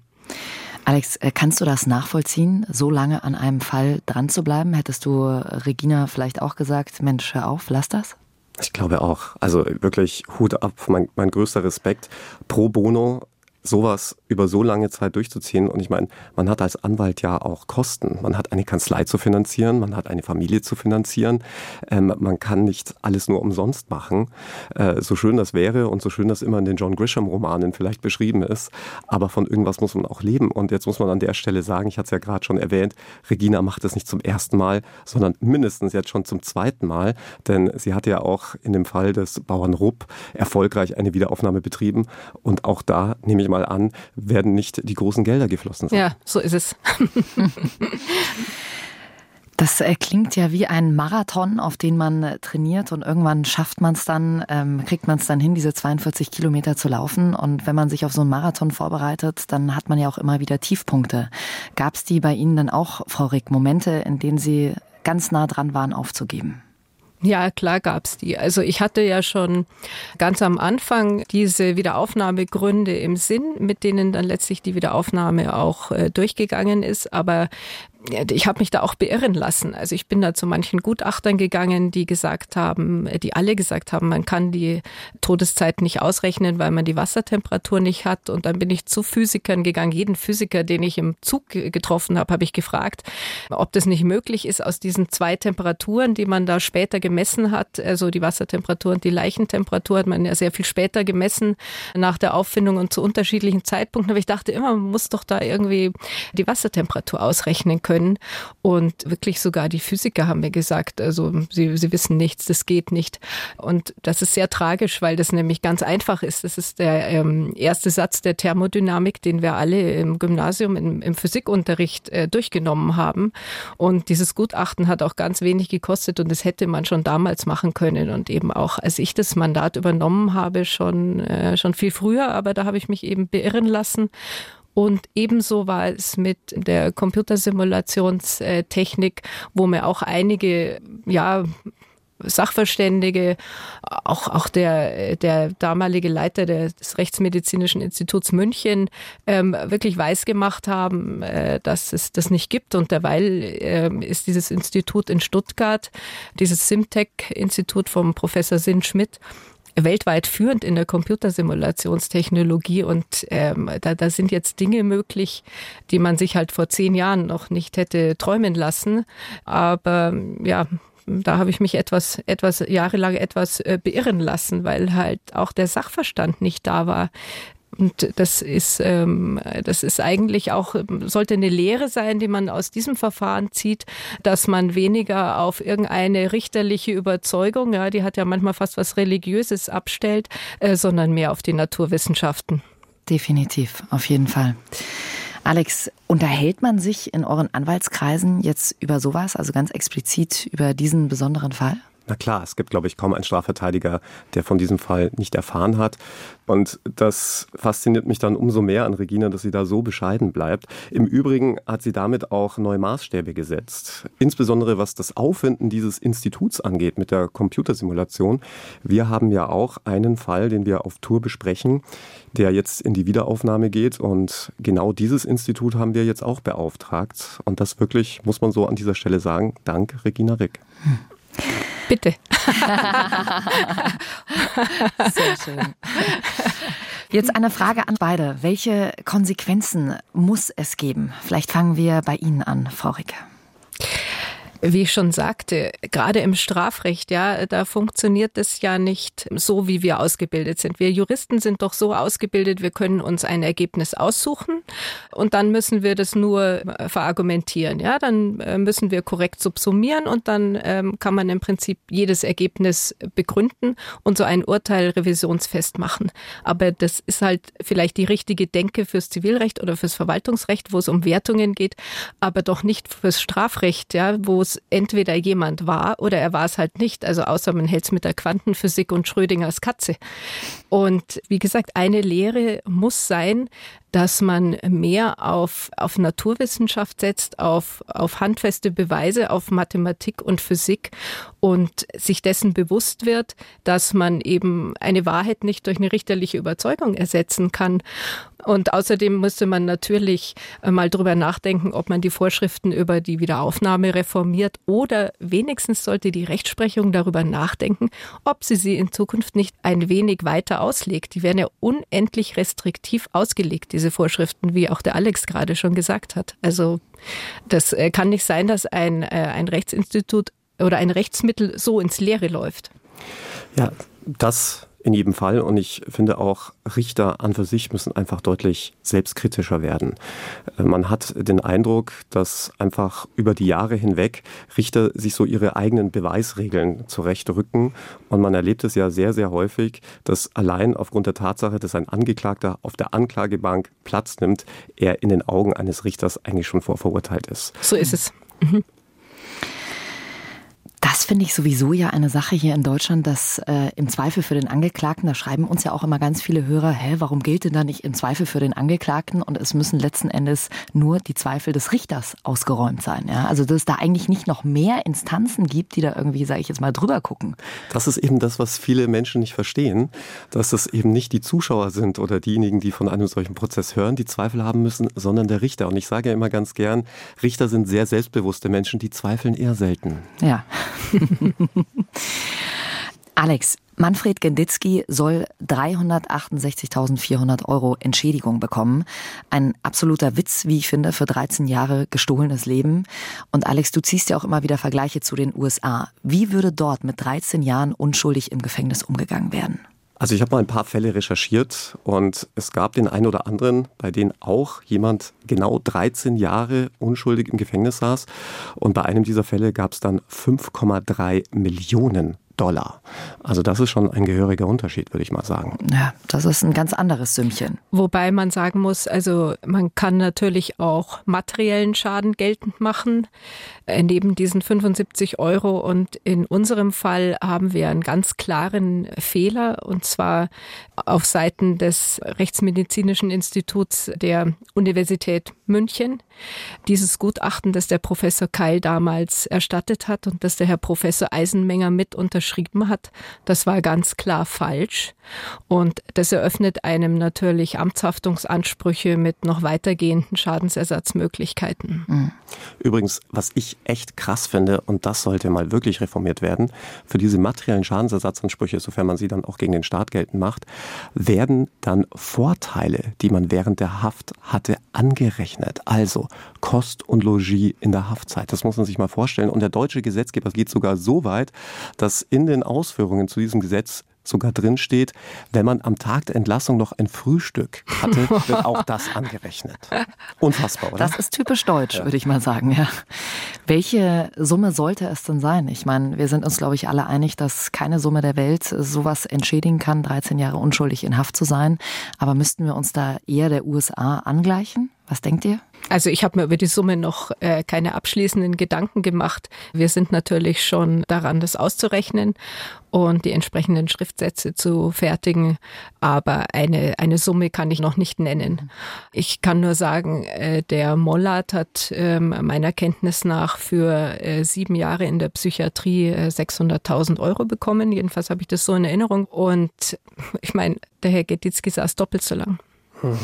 Alex, äh, kannst du das nachvollziehen, so lange an einem Fall dran zu bleiben? Hättest du äh, Regina vielleicht auch gesagt, Mensch, hör auf, lass das? Ich glaube auch. Also wirklich Hut ab, mein, mein größter Respekt. Pro bono sowas über so lange Zeit durchzuziehen. Und ich meine, man hat als Anwalt ja auch Kosten. Man hat eine Kanzlei zu finanzieren, man hat eine Familie zu finanzieren. Ähm, man kann nicht alles nur umsonst machen. Äh, so schön das wäre und so schön das immer in den John Grisham-Romanen vielleicht beschrieben ist. Aber von irgendwas muss man auch leben. Und jetzt muss man an der Stelle sagen, ich hatte es ja gerade schon erwähnt, Regina macht es nicht zum ersten Mal, sondern mindestens jetzt schon zum zweiten Mal. Denn sie hat ja auch in dem Fall des Bauern Rupp erfolgreich eine Wiederaufnahme betrieben. Und auch da nehme ich mal an, werden nicht die großen Gelder geflossen sein. Ja, so ist es. Das äh, klingt ja wie ein Marathon, auf den man äh, trainiert und irgendwann schafft man es dann, ähm, kriegt man es dann hin, diese 42 Kilometer zu laufen. Und wenn man sich auf so einen Marathon vorbereitet, dann hat man ja auch immer wieder Tiefpunkte. Gab es die bei Ihnen dann auch, Frau Rick, Momente, in denen Sie ganz nah dran waren, aufzugeben? Ja, klar gab's die. Also ich hatte ja schon ganz am Anfang diese Wiederaufnahmegründe im Sinn, mit denen dann letztlich die Wiederaufnahme auch äh, durchgegangen ist. Aber ich habe mich da auch beirren lassen. Also ich bin da zu manchen Gutachtern gegangen, die gesagt haben, die alle gesagt haben, man kann die Todeszeit nicht ausrechnen, weil man die Wassertemperatur nicht hat. Und dann bin ich zu Physikern gegangen. Jeden Physiker, den ich im Zug getroffen habe, habe ich gefragt, ob das nicht möglich ist, aus diesen zwei Temperaturen, die man da später gemessen hat, also die Wassertemperatur und die Leichentemperatur hat man ja sehr viel später gemessen nach der Auffindung und zu unterschiedlichen Zeitpunkten. Aber ich dachte immer, man muss doch da irgendwie die Wassertemperatur ausrechnen können können. Und wirklich sogar die Physiker haben mir gesagt, also sie, sie wissen nichts, das geht nicht. Und das ist sehr tragisch, weil das nämlich ganz einfach ist. Das ist der ähm, erste Satz der Thermodynamik, den wir alle im Gymnasium im, im Physikunterricht äh, durchgenommen haben. Und dieses Gutachten hat auch ganz wenig gekostet und das hätte man schon damals machen können. Und eben auch, als ich das Mandat übernommen habe, schon, äh, schon viel früher, aber da habe ich mich eben beirren lassen und ebenso war es mit der Computersimulationstechnik, wo mir auch einige, ja, Sachverständige, auch, auch der, der damalige Leiter des Rechtsmedizinischen Instituts München ähm, wirklich weiß gemacht haben, äh, dass es das nicht gibt. Und derweil äh, ist dieses Institut in Stuttgart, dieses Simtech-Institut vom Professor Sinn Schmidt, weltweit führend in der Computersimulationstechnologie und ähm, da, da sind jetzt Dinge möglich, die man sich halt vor zehn Jahren noch nicht hätte träumen lassen. Aber ja, da habe ich mich etwas, etwas jahrelang etwas äh, beirren lassen, weil halt auch der Sachverstand nicht da war. Und das ist, ähm, das ist eigentlich auch, sollte eine Lehre sein, die man aus diesem Verfahren zieht, dass man weniger auf irgendeine richterliche Überzeugung, ja, die hat ja manchmal fast was Religiöses abstellt, äh, sondern mehr auf die Naturwissenschaften. Definitiv, auf jeden Fall. Alex, unterhält man sich in euren Anwaltskreisen jetzt über sowas, also ganz explizit über diesen besonderen Fall? Na klar, es gibt, glaube ich, kaum einen Strafverteidiger, der von diesem Fall nicht erfahren hat. Und das fasziniert mich dann umso mehr an Regina, dass sie da so bescheiden bleibt. Im Übrigen hat sie damit auch neue Maßstäbe gesetzt. Insbesondere was das Auffinden dieses Instituts angeht mit der Computersimulation. Wir haben ja auch einen Fall, den wir auf Tour besprechen, der jetzt in die Wiederaufnahme geht. Und genau dieses Institut haben wir jetzt auch beauftragt. Und das wirklich, muss man so an dieser Stelle sagen, dank Regina Rick. Hm. Bitte. Sehr schön. Jetzt eine Frage an beide. Welche Konsequenzen muss es geben? Vielleicht fangen wir bei Ihnen an, Frau Ricke. Wie ich schon sagte, gerade im Strafrecht, ja, da funktioniert es ja nicht so, wie wir ausgebildet sind. Wir Juristen sind doch so ausgebildet, wir können uns ein Ergebnis aussuchen und dann müssen wir das nur äh, verargumentieren. Ja, dann äh, müssen wir korrekt subsumieren und dann ähm, kann man im Prinzip jedes Ergebnis begründen und so ein Urteil revisionsfest machen. Aber das ist halt vielleicht die richtige Denke fürs Zivilrecht oder fürs Verwaltungsrecht, wo es um Wertungen geht, aber doch nicht fürs Strafrecht, ja, wo es es entweder jemand war oder er war es halt nicht. Also außer man hält es mit der Quantenphysik und Schrödingers Katze. Und wie gesagt, eine Lehre muss sein, dass man mehr auf, auf Naturwissenschaft setzt, auf, auf handfeste Beweise, auf Mathematik und Physik und sich dessen bewusst wird, dass man eben eine Wahrheit nicht durch eine richterliche Überzeugung ersetzen kann. Und außerdem müsste man natürlich mal drüber nachdenken, ob man die Vorschriften über die Wiederaufnahme reformiert oder wenigstens sollte die Rechtsprechung darüber nachdenken, ob sie sie in Zukunft nicht ein wenig weiter auslegt. Die werden ja unendlich restriktiv ausgelegt, diese Vorschriften, wie auch der Alex gerade schon gesagt hat. Also das äh, kann nicht sein, dass ein, äh, ein Rechtsinstitut oder ein Rechtsmittel so ins Leere läuft. Ja, das in jedem Fall. Und ich finde auch, Richter an für sich müssen einfach deutlich selbstkritischer werden. Äh, man hat den Eindruck, dass einfach über die Jahre hinweg Richter sich so ihre eigenen Beweisregeln zurechtrücken. Und man erlebt es ja sehr, sehr häufig, dass allein aufgrund der Tatsache, dass ein Angeklagter auf der Anklagebank Platz nimmt, er in den Augen eines Richters eigentlich schon vorverurteilt ist. So ist es. Mhm. Das finde ich sowieso ja eine Sache hier in Deutschland, dass äh, im Zweifel für den Angeklagten, da schreiben uns ja auch immer ganz viele Hörer, hä, warum gilt denn da nicht im Zweifel für den Angeklagten und es müssen letzten Endes nur die Zweifel des Richters ausgeräumt sein. Ja? Also dass es da eigentlich nicht noch mehr Instanzen gibt, die da irgendwie, sage ich jetzt mal, drüber gucken. Das ist eben das, was viele Menschen nicht verstehen, dass es eben nicht die Zuschauer sind oder diejenigen, die von einem solchen Prozess hören, die Zweifel haben müssen, sondern der Richter. Und ich sage ja immer ganz gern, Richter sind sehr selbstbewusste Menschen, die zweifeln eher selten. Ja. Alex, Manfred Genditzki soll 368.400 Euro Entschädigung bekommen. Ein absoluter Witz, wie ich finde, für 13 Jahre gestohlenes Leben. Und Alex, du ziehst ja auch immer wieder Vergleiche zu den USA. Wie würde dort mit 13 Jahren unschuldig im Gefängnis umgegangen werden? Also ich habe mal ein paar Fälle recherchiert und es gab den einen oder anderen, bei denen auch jemand genau 13 Jahre unschuldig im Gefängnis saß. Und bei einem dieser Fälle gab es dann 5,3 Millionen Dollar. Also das ist schon ein gehöriger Unterschied, würde ich mal sagen. Ja, das ist ein ganz anderes Sümmchen. Wobei man sagen muss, also man kann natürlich auch materiellen Schaden geltend machen, äh, neben diesen 75 Euro. Und in unserem Fall haben wir einen ganz klaren Fehler, und zwar auf Seiten des Rechtsmedizinischen Instituts der Universität München. Dieses Gutachten, das der Professor Keil damals erstattet hat und das der Herr Professor Eisenmenger mit unterschrieben hat, das war ganz klar falsch. Und das eröffnet einem natürlich Amtshaftungsansprüche mit noch weitergehenden Schadensersatzmöglichkeiten. Mhm. Übrigens, was ich echt krass finde, und das sollte mal wirklich reformiert werden, für diese materiellen Schadensersatzansprüche, sofern man sie dann auch gegen den Staat geltend macht, werden dann Vorteile, die man während der Haft hatte, angerechnet. Also Kost und Logis in der Haftzeit. Das muss man sich mal vorstellen. Und der deutsche Gesetzgeber geht sogar so weit, dass in den Ausführungen zu diesem Gesetz sogar drin steht, wenn man am Tag der Entlassung noch ein Frühstück hatte, wird auch das angerechnet. Unfassbar, oder? Das ist typisch deutsch, ja. würde ich mal sagen, ja. Welche Summe sollte es denn sein? Ich meine, wir sind uns, glaube ich, alle einig, dass keine Summe der Welt sowas entschädigen kann, 13 Jahre unschuldig in Haft zu sein. Aber müssten wir uns da eher der USA angleichen? Was denkt ihr? Also ich habe mir über die Summe noch äh, keine abschließenden Gedanken gemacht. Wir sind natürlich schon daran, das auszurechnen und die entsprechenden Schriftsätze zu fertigen. Aber eine, eine Summe kann ich noch nicht nennen. Ich kann nur sagen, äh, der Mollat hat äh, meiner Kenntnis nach für äh, sieben Jahre in der Psychiatrie äh, 600.000 Euro bekommen. Jedenfalls habe ich das so in Erinnerung. Und ich meine, der Herr Getitzki saß doppelt so lang. Hm.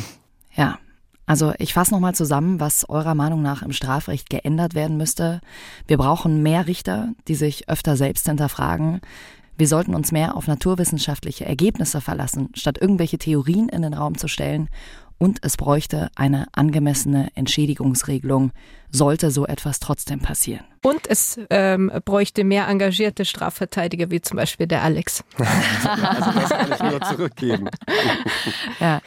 Ja, also ich fasse nochmal zusammen, was eurer Meinung nach im Strafrecht geändert werden müsste. Wir brauchen mehr Richter, die sich öfter selbst hinterfragen. Wir sollten uns mehr auf naturwissenschaftliche Ergebnisse verlassen, statt irgendwelche Theorien in den Raum zu stellen. Und es bräuchte eine angemessene Entschädigungsregelung, sollte so etwas trotzdem passieren. Und es ähm, bräuchte mehr engagierte Strafverteidiger, wie zum Beispiel der Alex. also das kann ich nur zurückgeben. ja.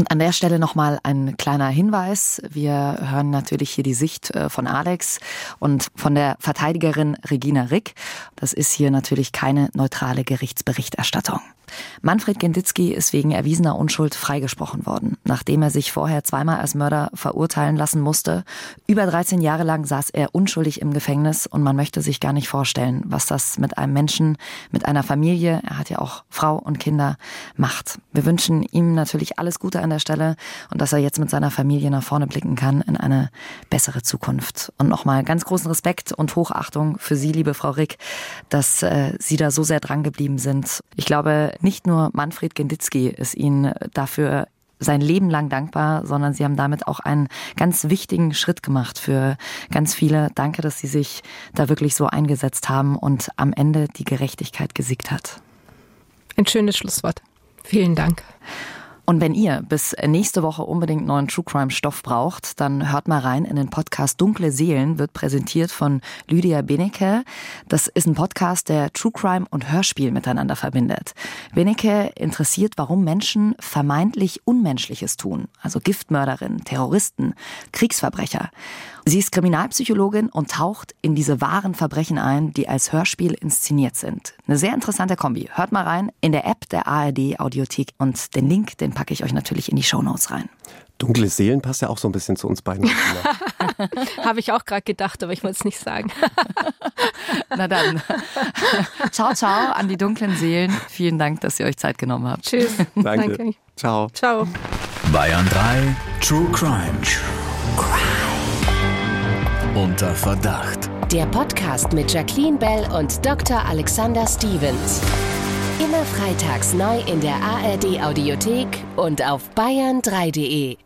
Und an der Stelle nochmal ein kleiner Hinweis. Wir hören natürlich hier die Sicht äh, von Alex und von der Verteidigerin Regina Rick. Das ist hier natürlich keine neutrale Gerichtsberichterstattung. Manfred Genditzki ist wegen erwiesener Unschuld freigesprochen worden, nachdem er sich vorher zweimal als Mörder verurteilen lassen musste. Über 13 Jahre lang saß er unschuldig im Gefängnis und man möchte sich gar nicht vorstellen, was das mit einem Menschen, mit einer Familie, er hat ja auch Frau und Kinder, macht. Wir wünschen ihm natürlich alles Gute an der Stelle und dass er jetzt mit seiner Familie nach vorne blicken kann in eine bessere Zukunft. Und nochmal ganz großen Respekt und Hochachtung für Sie, liebe Frau Rick, dass äh, Sie da so sehr dran geblieben sind. Ich glaube, nicht nur Manfred Genditzki ist Ihnen dafür sein Leben lang dankbar, sondern Sie haben damit auch einen ganz wichtigen Schritt gemacht für ganz viele. Danke, dass Sie sich da wirklich so eingesetzt haben und am Ende die Gerechtigkeit gesiegt hat. Ein schönes Schlusswort. Vielen Dank. Und wenn ihr bis nächste Woche unbedingt neuen True Crime Stoff braucht, dann hört mal rein in den Podcast Dunkle Seelen, wird präsentiert von Lydia Benecke. Das ist ein Podcast, der True Crime und Hörspiel miteinander verbindet. Benecke interessiert, warum Menschen vermeintlich Unmenschliches tun, also Giftmörderinnen, Terroristen, Kriegsverbrecher. Sie ist Kriminalpsychologin und taucht in diese wahren Verbrechen ein, die als Hörspiel inszeniert sind. Eine sehr interessante Kombi. Hört mal rein in der App der ARD Audiothek und den Link, den packe ich euch natürlich in die Shownotes rein. Dunkle Seelen passt ja auch so ein bisschen zu uns beiden. Habe ich auch gerade gedacht, aber ich wollte es nicht sagen. Na dann. ciao, ciao an die dunklen Seelen. Vielen Dank, dass ihr euch Zeit genommen habt. Tschüss. Danke. Danke. Ciao. Ciao. Bayern 3 True Crime. True Crime. Unter Verdacht. Der Podcast mit Jacqueline Bell und Dr. Alexander Stevens. Immer freitags neu in der ARD Audiothek und auf bayern3.de.